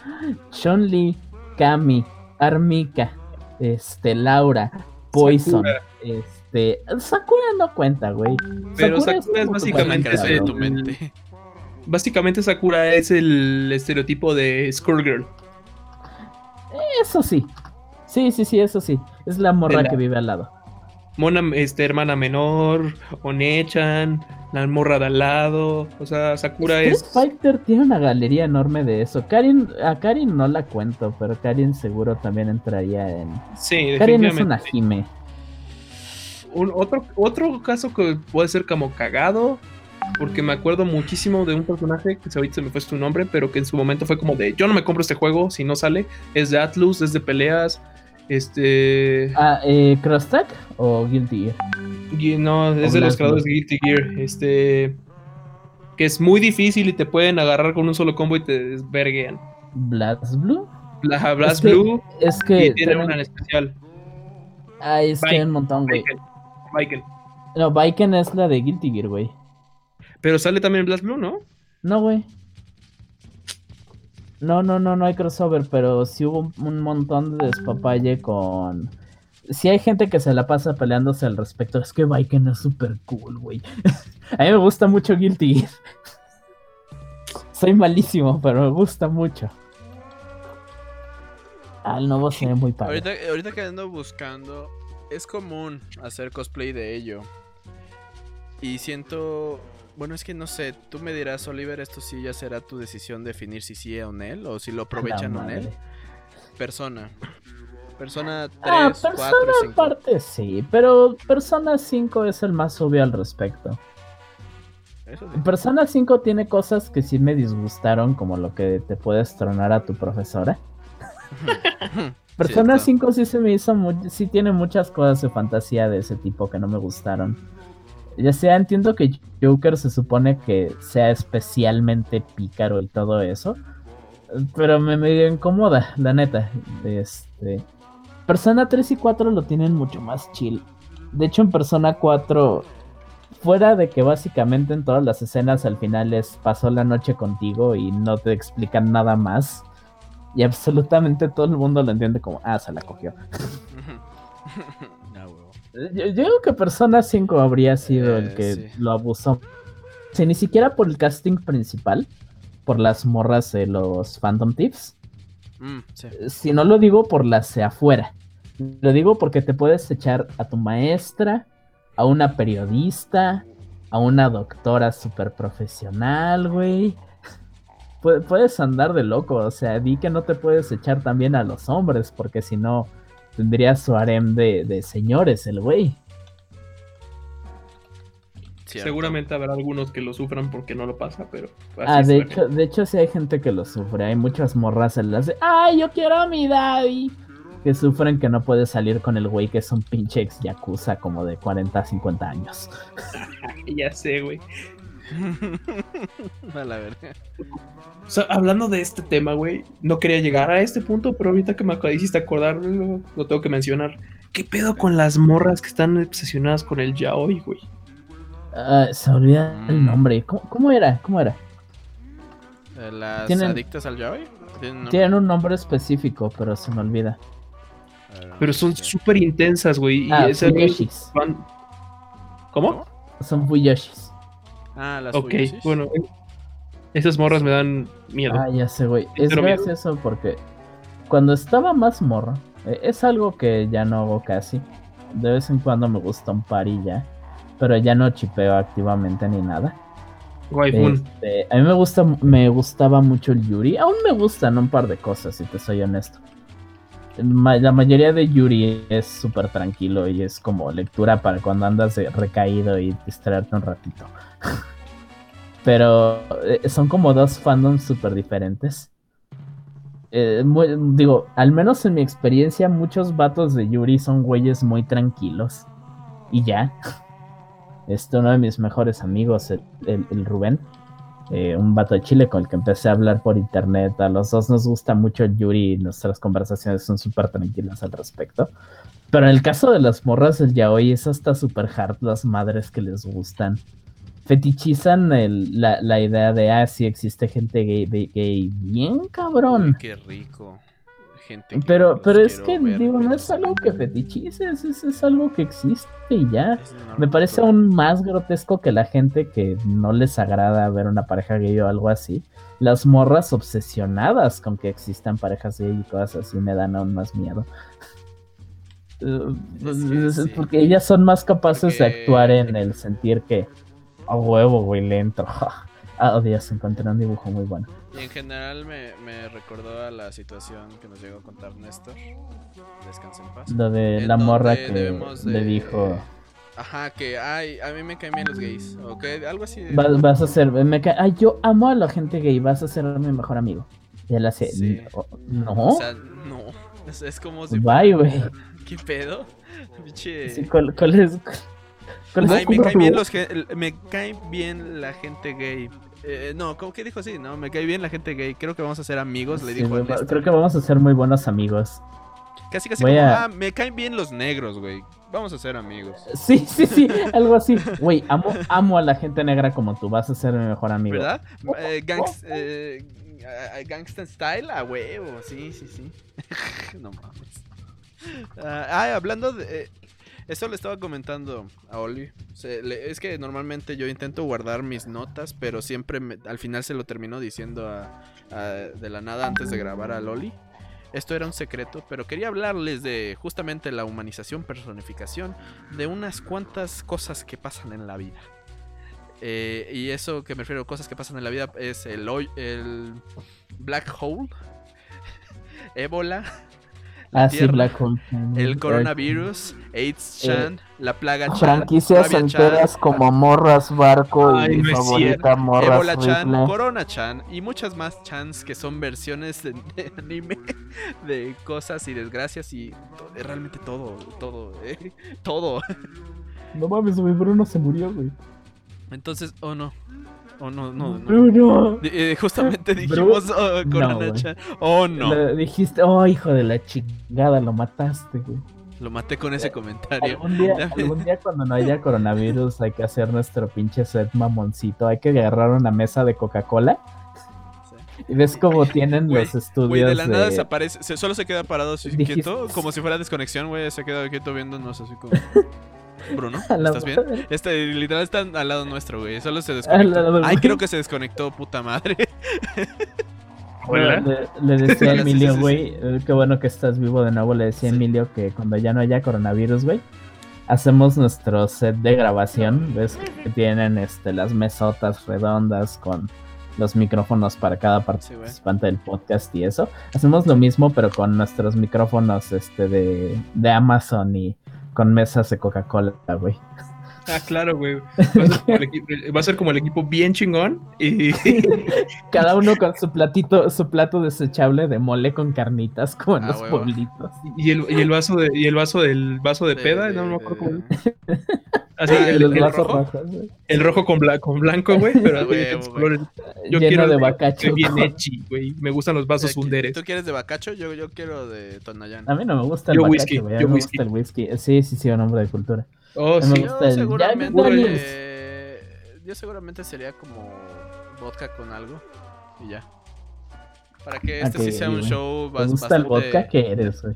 Sean Lee, Kami, Armika, este, Laura, Poison, este. Sakura no cuenta, güey. Pero Sakura, es, básicamente. De tu mente. Básicamente Sakura es el estereotipo de Skullgirl. Eso sí. Sí, sí, sí, eso sí. Es la morra que vive al lado. Mona, este, hermana menor, Onechan, la morra de al lado. O sea, Sakura es. Fighter tiene una galería enorme de eso. Karin, a Karin no la cuento, pero Karin seguro también entraría en. Sí, Karin es una Jime. Un, otro, otro caso que puede ser como cagado. Porque me acuerdo muchísimo de un personaje que ahorita se me fue su nombre, pero que en su momento fue como de yo no me compro este juego si no sale. Es de Atlus, es de peleas. Este. Ah, eh, ¿Crosstack o Guilty Gear? No, es de los creadores de Guilty Gear. Este. Que es muy difícil y te pueden agarrar con un solo combo y te desverguean. ¿Blast Blue? Blast Blue. Es que. Y tiene una en especial. Ah, es que hay un montón, güey. Viken. No, Viken es la de Guilty Gear, güey. Pero sale también Blast Blue, ¿no? No, güey. No, no, no, no hay crossover, pero sí hubo un montón de despapalle con... Sí hay gente que se la pasa peleándose al respecto. Es que Viking es súper cool, güey. (laughs) A mí me gusta mucho Guilty (laughs) Soy malísimo, pero me gusta mucho. Al nuevo se ve muy padre. Ahorita, ahorita que ando buscando, es común hacer cosplay de ello. Y siento bueno, es que no sé, tú me dirás, Oliver, esto sí ya será tu decisión definir si sí o él o si lo aprovechan o él. Persona. Persona 3, ah, Persona 4, parte sí, pero Persona 5 es el más obvio al respecto. Persona 5 tiene cosas que sí me disgustaron, como lo que te puedes tronar a tu profesora. (laughs) Persona 5 sí se me hizo, sí tiene muchas cosas de fantasía de ese tipo que no me gustaron. Ya sea, entiendo que Joker se supone que sea especialmente pícaro y todo eso. Pero me medio incomoda, la neta. Este. Persona 3 y 4 lo tienen mucho más chill. De hecho, en Persona 4, fuera de que básicamente en todas las escenas al final es pasó la noche contigo y no te explican nada más. Y absolutamente todo el mundo lo entiende como, ah, se la cogió. (laughs) Yo, digo que Persona 5 habría sido el eh, que lo abusó. Si ni siquiera por el casting principal, por las morras de los Phantom Tips. Mm, si no lo digo por las de afuera. Lo digo porque te puedes echar a tu maestra, a una periodista, a una doctora super profesional, güey. Puedes andar de loco, o sea, di que no te puedes echar también a los hombres, porque si no, tendría su harem de, señores, el güey. Seguramente habrá algunos que lo sufran porque no lo pasa, pero. Ah, de hecho, de hecho, sí hay gente que lo sufre. Hay muchas morras en las de. ¡Ay, yo quiero a mi daddy! Que sufren que no puede salir con el güey que es un pinche ex yakuza como de 40, 50 años. (laughs) ya sé, güey. (laughs) a la verga. O sea, hablando de este tema, güey, no quería llegar a este punto, pero ahorita que me hiciste acordar, lo, lo tengo que mencionar. ¿Qué pedo con las morras que están obsesionadas con el yaoi, güey? Ah, se olvida el mm. nombre. ¿Cómo, era? ¿Cómo era? Eh, ¿Las adictas al yaoi? ¿Tienen, un nombre específico, pero se me olvida. Pero son súper intensas, güey. Ah, ¿Cómo? Son Fuyoshis. Ah, las Ok, bueno, esas morras me dan miedo. Ah, ya sé, güey. Es gracioso porque cuando estaba más morro, eh, es algo que ya no hago casi. De vez en cuando me gusta un par y ya. Pero ya no chipeo activamente ni nada. Este, a mí me gusta, me gustaba mucho el Yuri. Aún me gustan un par de cosas, si te soy honesto. La mayoría de Yuri es súper tranquilo y es como lectura para cuando andas recaído y distraerte un ratito. (laughs) Pero eh, son como dos fandoms súper diferentes. Eh, digo, al menos en mi experiencia, muchos vatos de Yuri son güeyes muy tranquilos. y ya. (laughs) Este, uno de mis mejores amigos, el, Rubén, eh, un vato de Chile con el que empecé a hablar por internet. A los dos nos gusta mucho Yuri y nuestras conversaciones son súper tranquilas al respecto. Pero en el caso de las morras, el yaoi es hasta súper hard las madres que les gustan. Fetichizan la, idea de, ah, sí existe gente gay, gay bien cabrón. qué rico pero, pero es que, digo, no es algo que fetichices, es, es algo que existe y ya. Me parece aún más grotesco que la gente que no les agrada ver una pareja gay o algo así. Las morras obsesionadas con que existan parejas gay y cosas así me dan aún más miedo. (laughs) Porque ellas son más capaces de actuar en el sentir que a huevo, güey, lento. (laughs) Ah, oh, Dios, encontré un dibujo muy bueno. Y en general me, me, recordó a la situación que nos llegó a contar Néstor. Descansa en paz. Lo de la morra que le dijo. Ajá, que ay, a mí me caen bien los gays. Ok, algo así. Vas, a ser. Me Ay, yo amo a la gente gay, vas a ser mi mejor amigo. Y él hace. No. O sea, no. (laughs) Es, como si. Bye, güey. ¿Qué pedo? (laughs) Sí, ¿cuál, es? Ay, me caen, bien los, me caen bien la gente gay. Eh, no, ¿cómo que dijo así? No, me cae bien la gente gay. Creo que vamos a ser amigos, le dijo. creo que vamos a ser muy buenos amigos. Casi, casi como, ah, me caen bien los negros, güey. Vamos a ser amigos. Sí, sí, sí, algo así. Güey, amo, amo a la gente negra como tú. Vas a ser mi mejor amigo. ¿Verdad? Eh, eh, gangsta style, a huevo. Sí, sí, sí. (laughs) no mames. Ah, ah, hablando de. Esto le estaba comentando a Oli. es que normalmente yo intento guardar mis notas, pero siempre al final se lo termino diciendo de la nada antes de grabar a Oli. Esto era un secreto, pero quería hablarles de justamente la humanización, personificación de unas cuantas cosas que pasan en la vida. Eh, y eso que me refiero a cosas que pasan en la vida es el, el black hole, (laughs) ébola, Ah, sí, Black Hole. El coronavirus, AIDS-chan, eh, la plaga chan. Franquicias enteras como Morras Barco y mi favorita Morras Ebola-chan, Corona-chan y muchas más chans que son versiones de, anime (laughs) de cosas y desgracias y realmente todo, todo, eh, (laughs) todo. No mames, güey, Bruno se murió, güey. Entonces, oh no. Oh, no, no, no. Eh, justamente (laughs) dijimos oh, Corona Chan. Oh, no. dijiste, oh, hijo de la chingada, lo mataste, güey. Lo maté con ese comentario. Algún día, algún día cuando no haya coronavirus hay que hacer nuestro pinche set mamoncito. Hay que agarrar una mesa de Coca-Cola. Y ves cómo tienen los estudios. Güey, de la nada desaparece. solo se queda parado así quieto. Como si fuera desconexión, güey. Se queda quieto viéndonos así como. Bruno, (laughs) ¿estás bien? Este, literal está al lado nuestro, güey. Solo se desconectó. Ay, creo que se desconectó, puta madre. (laughs) Le, decía a Emilio, güey, eh, qué bueno que estás vivo de nuevo. Le decía a Emilio que cuando ya no haya coronavirus, güey, hacemos nuestro set de grabación. Ves que tienen este, las mesotas redondas con los micrófonos para cada participante del podcast y eso. Hacemos lo mismo, pero con nuestros micrófonos este, de, de Amazon y con mesas de Coca-Cola, güey. Ah, claro, güey. Va a, ser como el equipo bien chingón. Y... (laughs) Cada uno con su platito, su plato desechable de mole con carnitas, como en ah, los pueblitos. Y el, y el, vaso de, y el vaso del vaso de, peda, no me acuerdo cómo. Así, ah, el, el, rojo, el rojo con, con blanco, güey, pero (laughs) colores. Yo quiero de bacacho. Bien echi, güey. Me gustan los vasos underes. ¿Tú quieres de bacacho? Yo, yo quiero de Tonayán. A mí no me gusta el yo whisky, güey. A mí me gusta el whisky. Sí, sí, sí, un hombre de cultura. Oh, sí. Yo seguramente, yo seguramente sería como vodka con algo y ya. Para que este sí sea un show bastante... ¿Te gusta el vodka? ¿Qué eres, güey?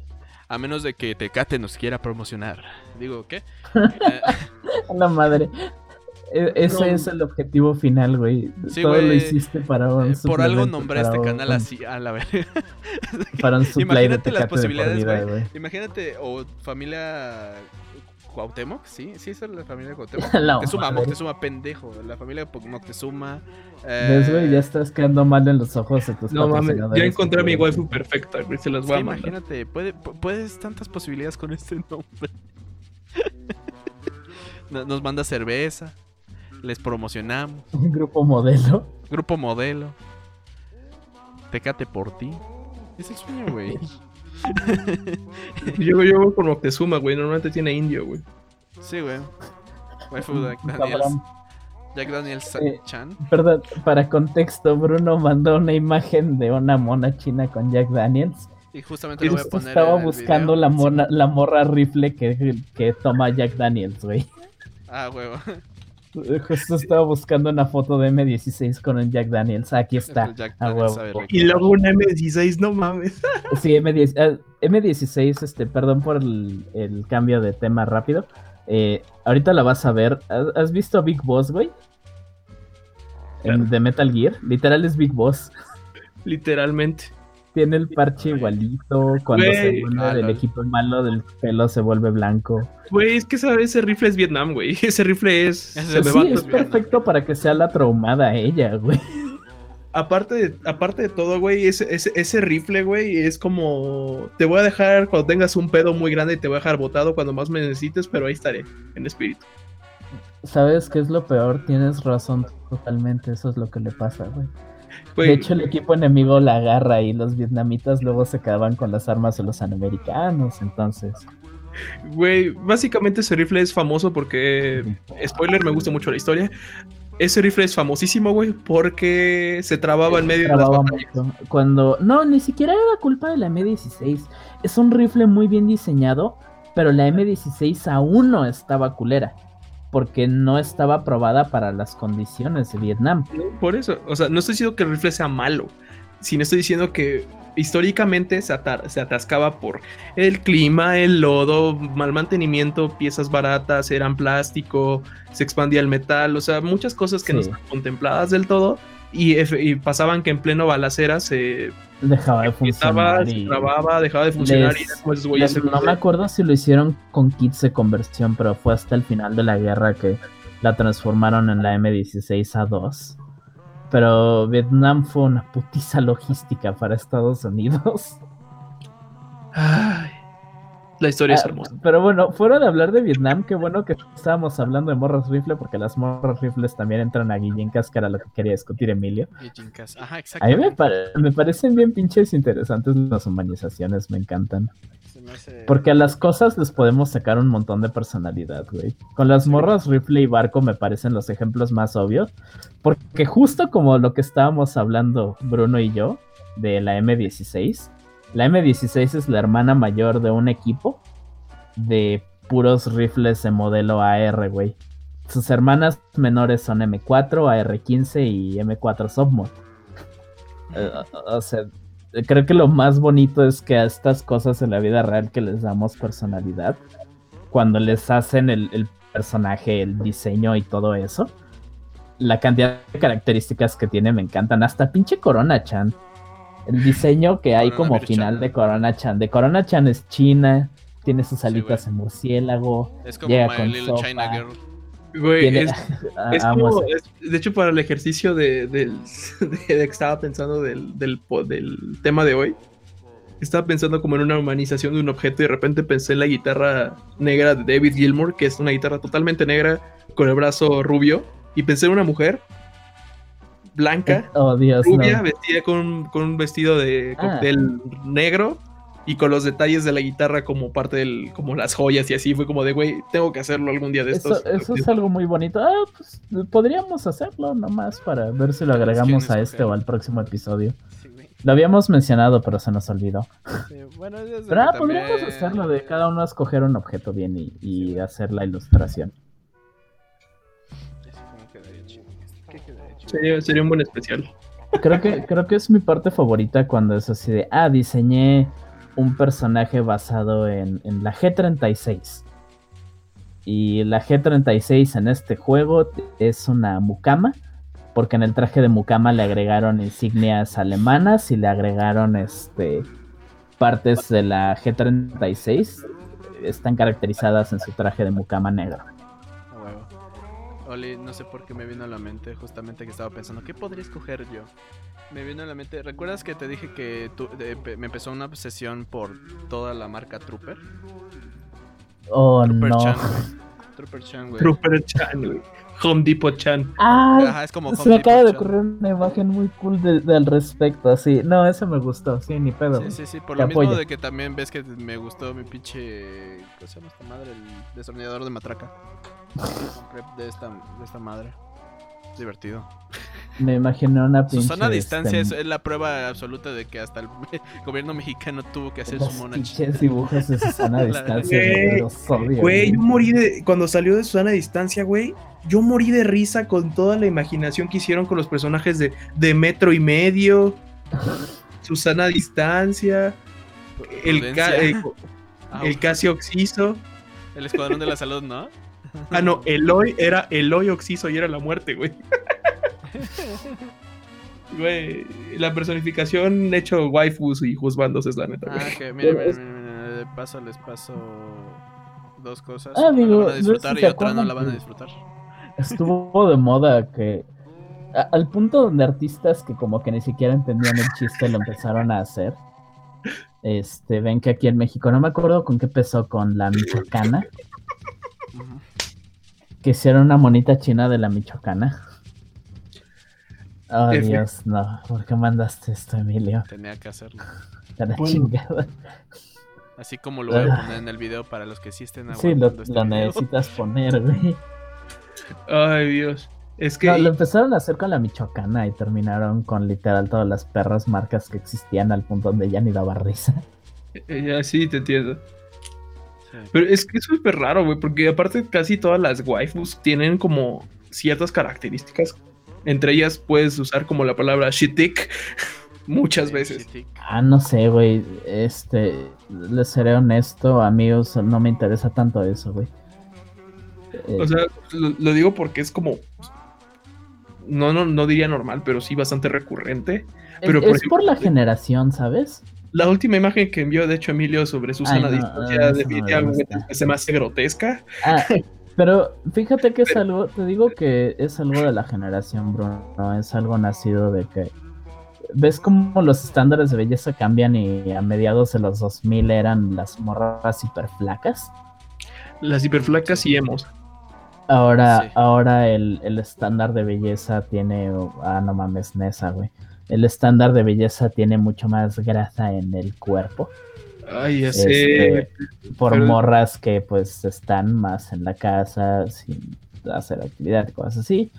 A menos de que Tecate nos quiera promocionar. Digo, ¿qué? (laughs) La madre. E, ese es el objetivo final, güey. Todo lo hiciste para un eh, Por algo nombré este canal así, a la vez. (laughs) para un Imagínate las posibilidades, güey. Imagínate, o familia Cuauhtémoc, sí, sí, esa es la familia de Cuauhtémoc. (laughs) Moctezuma, Moctezuma, pendejo. La familia de Moctezuma. Eh... ¿Ves, güey? Ya estás quedando mal en los ojos de tus No mames, ya encontré a mi waifu perfecta, güey. Se las voy a mandar. Imagínate, puedes tantas posibilidades con este nombre. (laughs) Nos manda cerveza. Les promocionamos. (laughs) Un grupo modelo. Grupo modelo. Tecate por ti. Es el sueño, güey. (laughs) yo, yo voy por Moctezuma, güey. Normalmente tiene indio, güey. Sí, güey. Waifu Jack Daniels. Jack Daniels eh, Chan. perdón, para contexto, Bruno mandó una imagen de una mona china con Jack Daniels. Y justamente lo voy a poner estaba buscando la, mona, la morra rifle que, que toma Jack Daniels, güey. Ah, huevo. (laughs) (laughs) Justo estaba buscando una foto de M16 con el Jack Daniels. Aquí está. y luego un M16, no mames. (laughs) Sí, M10, M16, este, perdón por el, cambio de tema rápido. Eh, ahorita la vas a ver. ¿Has, visto a Big Boss, güey? de Metal Gear. Literal es Big Boss. Literalmente. Tiene el parche igualito. Cuando se vuelve del equipo malo, del pelo se vuelve blanco. Güey, es que ese rifle es Vietnam, güey. (laughs) Ese rifle es. sí, es perfecto para que sea la traumada ella, güey. Aparte de, aparte de todo, güey, ese, ese, rifle, güey, es como. Te voy a dejar cuando tengas un pedo muy grande y te voy a dejar botado cuando más me necesites, pero ahí estaré, en espíritu. ¿Sabes qué es lo peor? Tienes razón totalmente. Eso es lo que le pasa, güey. De hecho, el equipo enemigo la agarra y los vietnamitas luego se quedaban con las armas de los americanos, entonces. Güey, básicamente ese rifle es famoso porque, spoiler, me gusta mucho la historia. Ese rifle es famosísimo, güey, porque se trababa en medio de las batallas. Cuando, no, ni siquiera era culpa de la M16. Es un rifle muy bien diseñado, pero la M16 aún no estaba culera porque no estaba aprobada para las condiciones de Vietnam. Por eso, o sea, no estoy diciendo que el rifle sea malo, sino estoy diciendo que históricamente se, se, atascaba por el clima, el lodo, mal mantenimiento, piezas baratas, eran plástico, se expandía el metal, o sea, muchas cosas que no están contempladas del todo y, pasaban que en pleno balacera se dejaba de funcionar. Se trababa, dejaba de funcionar y después No me acuerdo si lo hicieron con kits de conversión, pero fue hasta el final de la guerra que la transformaron en la M16A2. Pero Vietnam fue una putiza logística para Estados Unidos. Ay. La historia es ah, hermosa. Pero bueno, fuera de hablar de Vietnam, qué bueno que estábamos hablando de morras rifle, porque las morras rifles también entran a Guillincas, que era lo que quería discutir Emilio. Ajá, A mí me, parecen bien pinches interesantes las humanizaciones, me encantan. Porque a las cosas les podemos sacar un montón de personalidad, güey. Con las morras rifle y barco me parecen los ejemplos más obvios. Porque justo como lo que estábamos hablando Bruno y yo, de la M16, la M16 es la hermana mayor de un equipo de puros rifles de modelo AR, güey. Sus hermanas menores son M4, AR15 y M4 Submod. Eh, o sea, creo que lo más bonito es que a estas cosas en la vida real que les damos personalidad, cuando les hacen el, el personaje, el diseño y todo eso, la cantidad de características que tiene me encantan. Hasta pinche Corona Chan el diseño que hay como final de Corona Chan. De Corona Chan es China, tiene sus alitas en murciélago, es como llega con China Girl. Güey, es, (laughs) como, de hecho, para el ejercicio de, del, (laughs) que estaba pensando del, del, del, tema de hoy, estaba pensando como en una humanización de un objeto y de repente pensé en la guitarra negra de David Gilmour, que es una guitarra totalmente negra con el brazo rubio, y pensé en una mujer blanca, (laughs) oh, rubia, vestida con, un vestido de ah. cóctel negro y con los detalles de la guitarra como parte del, como las joyas y así, fue como de, güey, tengo que hacerlo algún día de estos. Eso, es algo muy bonito. Ah, pues podríamos hacerlo nomás para ver si lo agregamos a este o al próximo episodio. lo habíamos mencionado, pero se nos olvidó. bueno, pero ah, podríamos hacerlo de cada uno escoger un objeto bien y, y hacer la ilustración. Sería, un buen especial. Creo que, creo que es mi parte favorita cuando es así de, ah, diseñé un personaje basado en, la G36. Y la G36 en este juego es una Mukama, porque en el traje de Mukama le agregaron insignias alemanas y le agregaron este partes de la G36. Están caracterizadas en su traje de Mukama negro no sé por qué me vino a la mente justamente que estaba pensando, ¿qué podría escoger yo? Me vino a la mente, ¿recuerdas que te dije que me empezó una obsesión por toda la marca Trooper? Oh, no. (laughs) Trooper Chan, güey. Trooper Chan, güey. Home Depot Chan. Ah, es como se me acaba de ocurrir una imagen muy cool del respecto, así. No, eso me gustó, sí, ni pedo. Sí, sí, sí, por lo mismo de que también ves que me gustó mi pinche. ¿Cómo se llama esta madre? El destornillador de matraca. De esta, de esta madre. Divertido. Me imagino una pinche... Susana a distancia este, es, la prueba absoluta de que hasta el (laughs) gobierno mexicano tuvo que hacer su mona pinches dibujos de Susana a (laughs) distancia. Güey, yo morí de... Cuando salió de Susana a distancia, güey, yo morí de risa con toda la imaginación que hicieron con los personajes de, de Metro y Medio, Susana a distancia, el, el, ah, el Casi Oxiso. El Escuadrón de la Salud, ¿no? Ah, no, Eloy era Eloy Oxiso y era la muerte, güey. (laughs) Güey, la personificación hecho waifus y juzbandos es la neta. Ah, ok, miren, miren, de paso les paso dos cosas. Ah, amigo, la van a disfrutar y otra no la van a disfrutar. Estuvo de moda que al punto donde artistas que como que ni siquiera entendían el chiste lo empezaron a hacer. Este, ven que aquí en México, no me acuerdo con qué empezó, con la michoacana. Que hicieron una monita china de la michoacana. Oh, Dios, no. ¿Por qué mandaste esto, Emilio? Tenía que hacerlo. (laughs) La chingada. Así como lo voy a (laughs) poner en el video para los que sí estén Sí, lo, este necesitas poner, güey. Ay, Dios. Es que. lo empezaron a hacer con la Michoacana y terminaron con literal todas las perras marcas que existían al punto donde ya ni daba risa. Eh, ya sí, te entiendo. Pero es que es súper raro, güey, porque aparte casi todas las waifus tienen como ciertas características entre ellas puedes usar como la palabra shitik (laughs) muchas veces. Ah, no sé, güey. Este, les seré honesto, amigos, no me interesa tanto eso, güey. O sea, lo, digo porque es como no, no, no diría normal, pero sí bastante recurrente. Pero es por, la generación, ¿sabes? La última imagen que envió, de hecho, Emilio sobre Susana Distancia, definitivamente se me hace grotesca. Ah, (laughs) Pero fíjate que es algo, te digo que es algo de la generación, Bruno, es algo nacido de que ves cómo los estándares de belleza cambian y a mediados de los 2000 eran las morras hiperflacas. Las hiperflacas y hemos. Ahora, ahora el, el, estándar de belleza tiene, ah, no mames, Nesa, güey. El estándar de belleza tiene mucho más grasa en el cuerpo. Ay, ya sé. Este, por morras que pues están más en la casa sin hacer actividad y cosas así.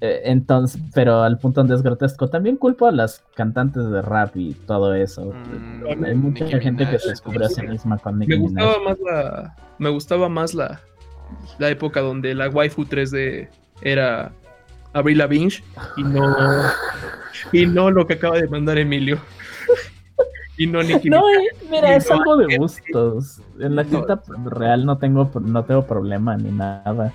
Eh, entonces, pero al punto donde es grotesco, también culpo a las cantantes de rap y todo eso. Mm, Hay mucha gente que se descubre a sí misma con Nicki Me gustaba más la, me gustaba más la, la época donde la waifu 3D era Abril Lavigne y no y no lo que acaba de mandar Emilio. Y no, Nicki no, eh, mira, es algo de gustos. En la cinta real no tengo, no tengo problema ni nada.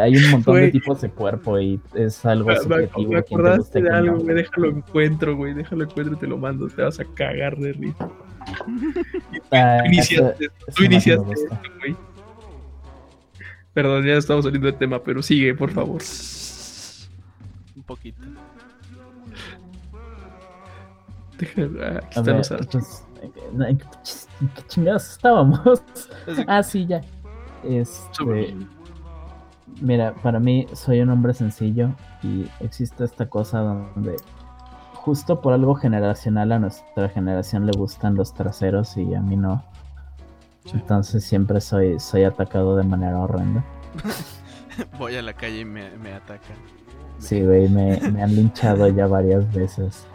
Hay un montón de tipos de cuerpo y es algo me, subjetivo. Me acordaste de algo, güey. Déjalo encuentro, güey. Déjalo encuentro y te lo mando. Te vas a cagar de risa. (laughs) Ah, tú iniciaste, tú iniciaste esto, güey. Perdón, ya estamos saliendo del tema, pero sigue, por favor. Poquito. Aquí están los pues, ¿Qué chingados estábamos? (laughs) ah, sí, ya. Este, mira, para mí soy un hombre sencillo y existe esta cosa donde justo por algo generacional a nuestra generación le gustan los traseros y a mí no. Entonces siempre soy, soy atacado de manera horrenda. (laughs) Voy a la calle y me, atacan. Sí, güey, me, me han linchado ya varias veces.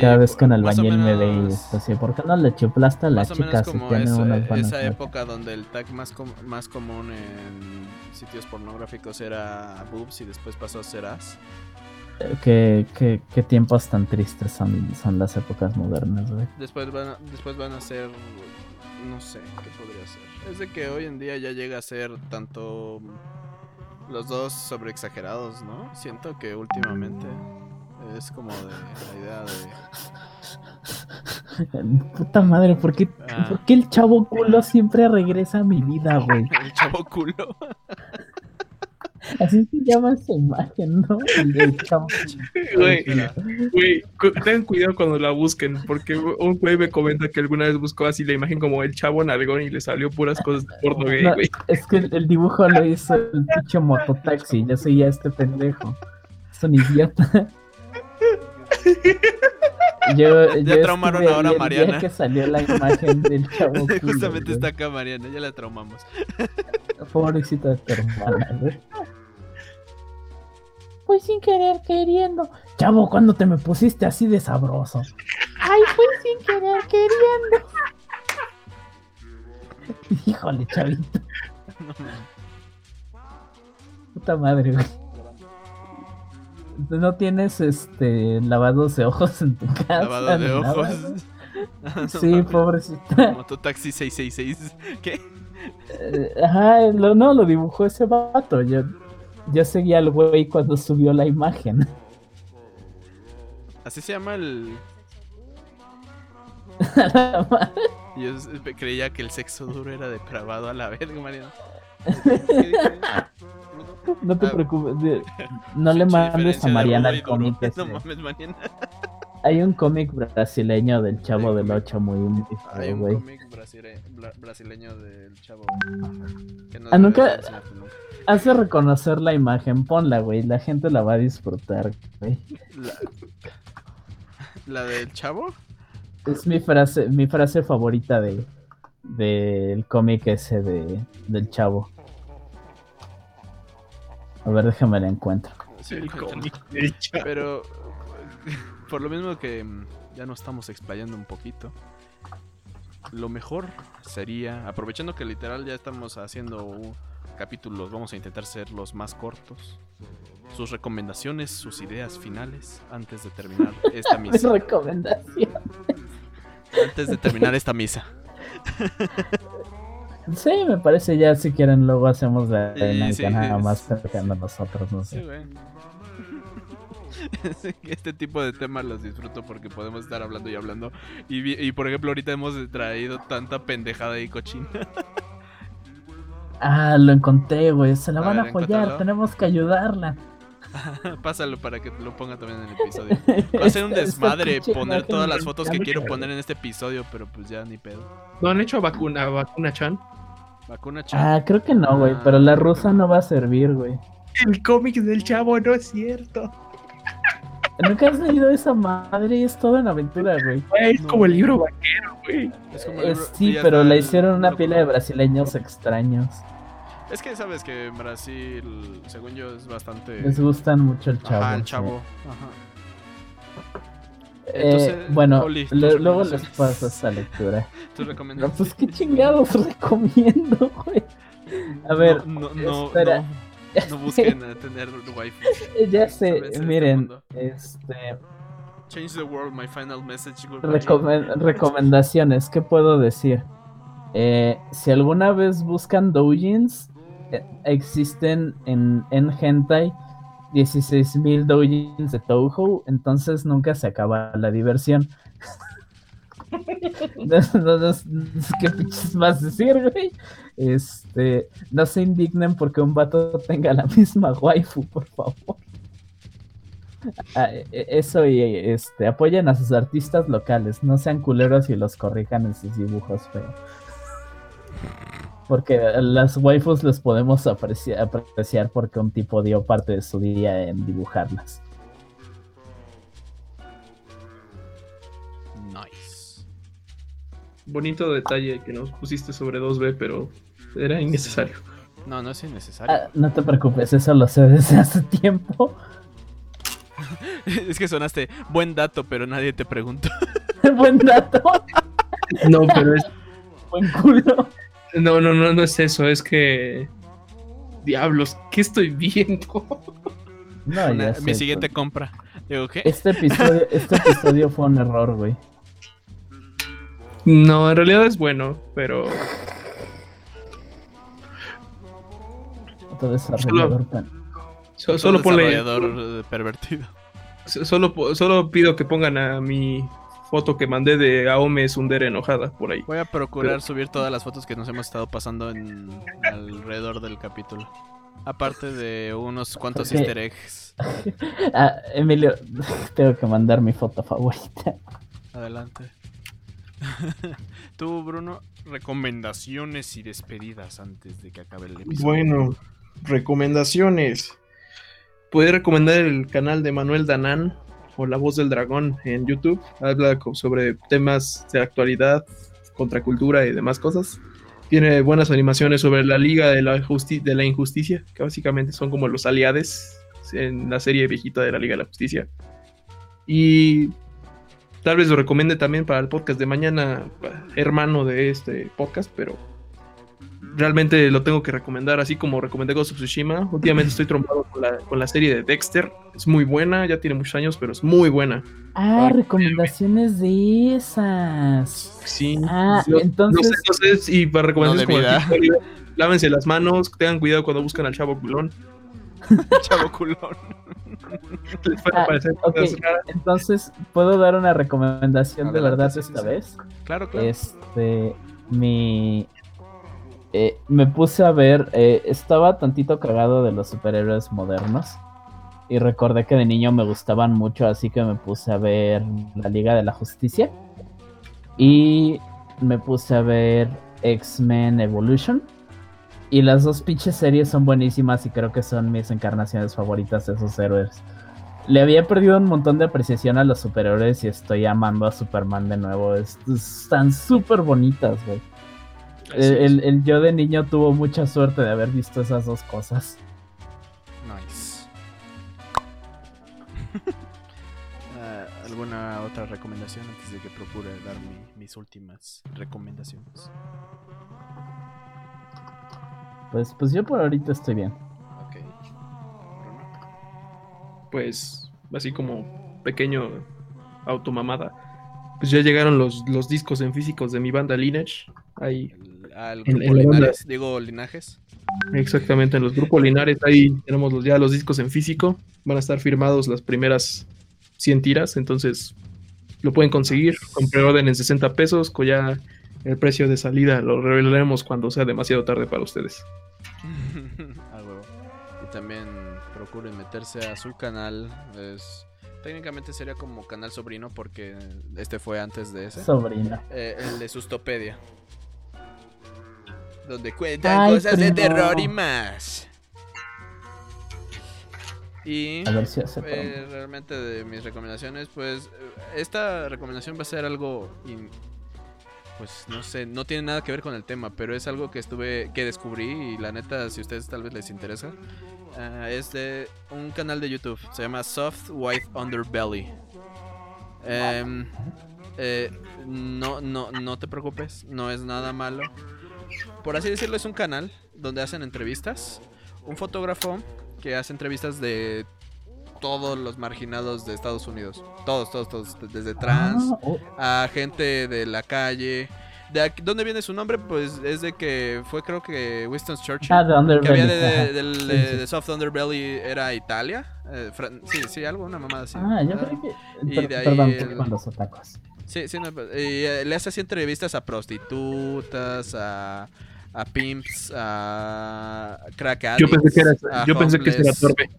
Cada vez con el albañil me veis así, ¿por qué no le chuplaste a la chica si tiene esa, unas Esa época donde el tag más, más común en sitios pornográficos era boobs y después pasó a ser as. Eh, ¿Qué, qué, qué, tiempos tan tristes son, son las épocas modernas, güey. Después van, a, después van a ser, no sé, ¿qué podría ser? Es de que hoy en día ya llega a ser tanto los dos sobre exagerados, ¿no? Siento que últimamente... Es como de la idea de. (laughs) Puta madre, ¿por qué, ah. ¿por qué el chavo culo siempre regresa a mi vida, güey? (laughs) el chavo culo. Así se llama esa imagen, ¿no? El chavo. (laughs) Güey, güey, tengan cuidado cuando la busquen, porque un güey me comenta que alguna vez buscó así la imagen como el chavo nalgón y le salió puras cosas de porno gay, güey. es que el, dibujo lo hizo el pinche mototaxi, ya soy ya este pendejo. Es un idiota. (laughs) Yo, ya traumaron ahora a Mariana. que salió la imagen del chavo. (laughs) Justamente está acá Mariana, ya la traumamos. Pobrecita de tu hermana, güey. Fue sin querer queriendo. Chavo, ¿cuándo te me pusiste así de sabroso? Ay, fue sin querer queriendo. (laughs) Híjole, chavito. Puta madre, güey. ¿No tienes este lavados de ojos en tu casa? Lavado de ojos. (laughs) sí, pobrecita. Mototaxi 666. ¿Qué? Eh, ajá, no, lo dibujó ese vato. Yo, yo seguía al güey cuando subió la imagen. Así se llama el. (laughs) Yo creía que el sexo duro era depravado a la verga, Mariano. (laughs) No te ah. preocupes. (laughs) No le mandes a Mariana el cómic. No mames, Mariana. Hay un cómic brasileño del Chavo del 8 muy, muy Hay un cómic brasileño del Chavo. Que no ah, nunca hace reconocer la imagen. Ponla, güey. La gente la va a disfrutar, güey. ¿La, del Chavo? Es mi frase, mi frase favorita de del cómic ese de, del Chavo. A ver, déjame la encuentro. Pero (laughs) por lo mismo que mm, ya nos estamos explayando un poquito, lo mejor sería, aprovechando que literal ya estamos haciendo capítulos, vamos a intentar ser los más cortos. Sus recomendaciones, sus ideas finales antes de terminar esta (laughs) misa. recomendaciones. Antes de terminar esta misa. (laughs) Sí, me parece ya si quieren luego hacemos de sí, nada más perdiendo nosotros, no sé. (laughs) este tipo de temas los disfruto porque podemos estar hablando y hablando. Y, por ejemplo, ahorita hemos traído tanta pendejada y cochina. Ah, lo encontré, güey. Se la van a apoyar, tenemos que ayudarla. (laughs) Pásalo para que lo ponga también en el episodio. (laughs) Va a ser un desmadre poner todas las fotos que quiero poner en este episodio, pero pues ya ni pedo. ¿No han hecho vacuna, vacuna Chan? Vacuna Chan. Ah, creo que no, güey, pero la rusa no va a servir, güey. El cómic del chavo no es cierto. Nunca has leído esa madre, es toda una aventura, güey. Es como el libro vaquero, güey. Eh, sí, pero la hicieron una pila de brasileños extraños. Es que sabes que en Brasil, según yo, es bastante. Les gustan mucho el chavo. Ah, el chavo. Ajá. Eh, bueno, luego les paso esa lectura. (laughs) ¿Tú recomiendas? No, pues qué chingados recomiendo, güey. A ver, no, no, espera. no, busquen tener wifi. (laughs) Ya sé, miren, este. Change the world, my final message. recomendaciones, ¿qué puedo decir? Eh, si alguna vez buscan doujins, existen en, en Hentai 16.000 doujins de Touhou, entonces nunca se acaba la diversión. (laughs) no, ¿Qué pinches más decir, güey? Este, no se indignen porque un vato tenga la misma waifu, por favor. Ah, e, e, eso y este, apoyen a sus artistas locales, no sean culeros y los corrijan en sus dibujos feos. Porque las waifus les podemos apreciar, porque un tipo dio parte de su día en dibujarlas. Nice. Bonito detalle que nos pusiste sobre 2B, pero era innecesario. No, no es innecesario. Ah, no te preocupes, eso lo sé desde hace tiempo. (laughs) es que sonaste buen dato, pero nadie te preguntó. (laughs) buen dato. no, pero es buen culo. No, no, no, no es eso, es que. Diablos, ¿qué estoy viendo? No, mi siguiente compra. Digo, ¿qué? Este episodio, (laughs) este episodio fue un error, güey. No, en realidad es bueno, pero. Otro desarrollador solo, solo, desarrollador pervertido. Solo, solo pido que pongan a mi foto que mandé de Aome Sundere enojada por ahí. Voy a procurar subir todas las fotos que nos hemos estado pasando en alrededor del capítulo. Aparte de unos cuantos easter eggs. (laughs) ah, Emilio, (laughs) tengo que mandar mi foto favorita. Adelante. (laughs) Tú, Bruno, recomendaciones y despedidas antes de que acabe el episodio. Bueno, recomendaciones. Puedes recomendar el canal de Manuel Danán o La Voz del Dragón en YouTube. Habla sobre temas de actualidad, contracultura y demás cosas. Tiene buenas animaciones sobre la Liga de la, de la Injusticia, que básicamente son como los aliados en la serie viejita de la Liga de la Justicia. Y tal vez lo recomiende también para el podcast de mañana, hermano de este podcast, pero realmente lo tengo que recomendar, así como recomendé Ghost of Tsushima. Últimamente estoy trompado con la, serie de Dexter. Es muy buena, ya tiene muchos años, pero es muy buena. Ah, recomendaciones de esas. Sí. Ah, entonces. No sé, no sé, y para recomendaciones como lávense las manos, tengan cuidado cuando buscan al chavo culón. (laughs) chavo culón. Ah, entonces, ¿puedo dar una recomendación de verdad esta vez? Claro, claro. Este, mi eh, me puse a ver, eh, estaba tantito cagado de los superhéroes modernos y recordé que de niño me gustaban mucho, así que me puse a ver la Liga de la Justicia y me puse a ver X-Men Evolution. Y las dos pinches series son buenísimas y creo que son mis encarnaciones favoritas de esos héroes. Le había perdido un montón de apreciación a los superhéroes y estoy amando a Superman de nuevo. están súper bonitas, güey. El, yo de niño tuvo mucha suerte de haber visto esas dos cosas. Nice. (laughs) Ah, ¿Alguna otra recomendación antes de que procure dar mis últimas recomendaciones? Pues, pues yo por ahorita estoy bien. Ok. Pues, así como pequeño automamada. Pues ya llegaron los, los discos en físicos de mi banda Lineage. Ahí al grupo Linares, digo Linajes. Exactamente, en los grupos Linares ahí tenemos los, ya los discos en físico, van a estar firmados las primeras 100 tiras, entonces lo pueden conseguir con preorden en 60 pesos, con ya el precio de salida lo revelaremos cuando sea demasiado tarde para ustedes. (laughs) y también procuren meterse a su canal, es técnicamente sería como canal sobrino porque este fue antes de ese. Sobrino. Eh, el de Sustopedia donde cuentan cosas de terror y más. Y eh, realmente de mis recomendaciones, pues esta recomendación va a ser algo, pues no sé, no tiene nada que ver con el tema, pero es algo que estuve, que descubrí y la neta, si a ustedes tal vez les interesa, ah, es de un canal de YouTube, se llama Soft White Underbelly. Em, eh, no, no, no te preocupes, no es nada malo por así decirlo, es un canal donde hacen entrevistas. Un fotógrafo que hace entrevistas de todos los marginados de Estados Unidos. Todos, todos, todos. Desde trans ah, oh. a gente de la calle. ¿De dónde viene su nombre? Pues es de que fue creo que Winston Churchill. Ah, de Underbelly. Que había de, de, Soft Underbelly era Italia. Eh, sí, sí, algo, una mamada así. Ah, yo creo que... Y de ahí perdón, los. Sí, sí, no, y, eh, le hace así entrevistas a prostitutas, a a pimps, a crack addicts, Yo pensé que era, yo pensé que era torpe.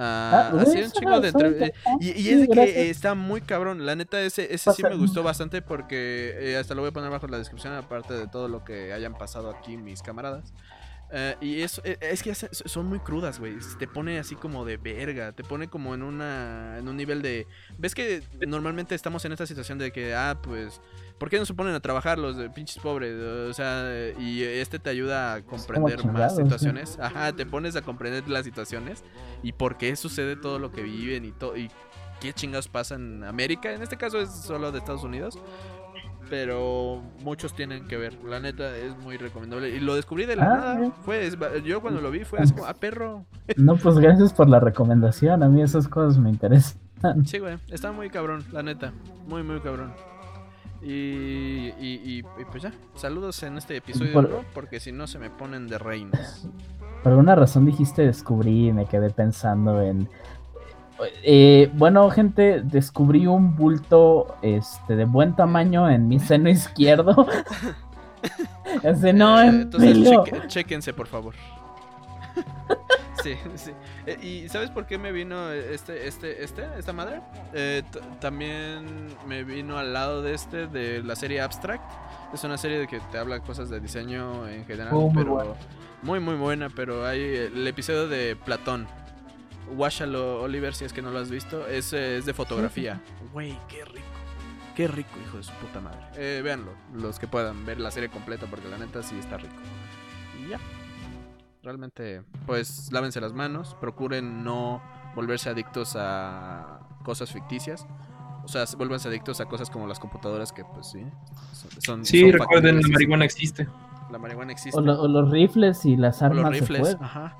Ah, así un chingo de entre... y, y, es de que está muy cabrón. La neta, ese, ese sí me gustó bastante porque eh, hasta lo voy a poner bajo la descripción, aparte de todo lo que hayan pasado aquí mis camaradas. Eh, y eso, e, es que son muy crudas, güey. Te pone así como de verga. Te pone como en una. en un nivel de. ¿Ves que normalmente estamos en esta situación de que, ah, pues. ¿Por qué no se ponen a trabajar los de pinches pobres? O sea, y este te ayuda a comprender más situaciones. Ajá, te pones a comprender las situaciones y por qué sucede todo lo que viven y todo. Y qué chingados pasa en América. En este caso es solo de Estados Unidos pero muchos tienen que ver. La neta es muy recomendable. Y lo descubrí de la ah, nada. Fue, yo cuando lo vi fue así como, ah, perro. (laughs) No, pues gracias por la recomendación. A mí esas cosas me interesan. Sí, güey. Está muy cabrón, la neta. Muy, muy cabrón. Y, y, pues ya, saludos en este episodio, porque si no se me ponen de reinas. Por alguna razón dijiste descubrí y me quedé pensando en eh, bueno, gente, descubrí un bulto este, de buen tamaño en mi seno izquierdo. (laughs) Ese no, Entonces, chequense, por favor. (laughs) Sí, sí. Eh, ¿Y sabes por qué me vino este, este, este, esta madre? Eh, también me vino al lado de este, de la serie Abstract. Es una serie de que te habla cosas de diseño en general, oh, pero muy, muy buena. Pero hay el episodio de Platón. Washalo Oliver, si es que no lo has visto, es, es de fotografía. (laughs) Güey, qué rico. Qué rico, hijo de su puta madre. Eh, véanlo, los que puedan ver la serie completa, porque la neta sí está rico. Y ya. Realmente, pues lávense las manos, procuren no volverse adictos a cosas ficticias. O sea, vuelvanse adictos a cosas como las computadoras que, pues sí, son. sí, recuerden, la marihuana existe. La marihuana existe. O, los rifles y las armas. los rifles, ajá.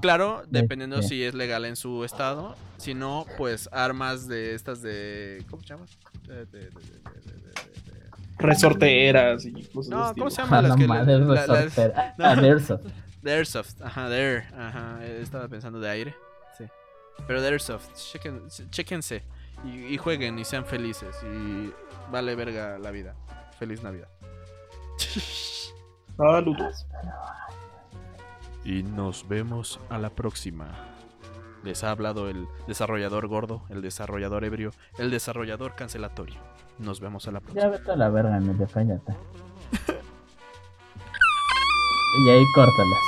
Claro, dependiendo si es legal en su estado. Si no, pues armas de estas de. ¿Cómo se llama? De, de, de, resorteras y cosas No, ¿cómo se llama? (laughs) Las que, la, (laughs) Airsoft. De Airsoft, ajá, de Air, ajá. Estaba pensando de aire, sí. Pero de Airsoft, chequen, chequense y, y, jueguen y sean felices y vale verga la vida. Feliz Navidad. Saludos. Y nos vemos a la próxima. Les ha hablado el desarrollador gordo, el desarrollador ebrio, el desarrollador cancelatorio. Nos vemos a la próxima. Ya vete a la verga, me cállate. (laughs) y ahí córtalas.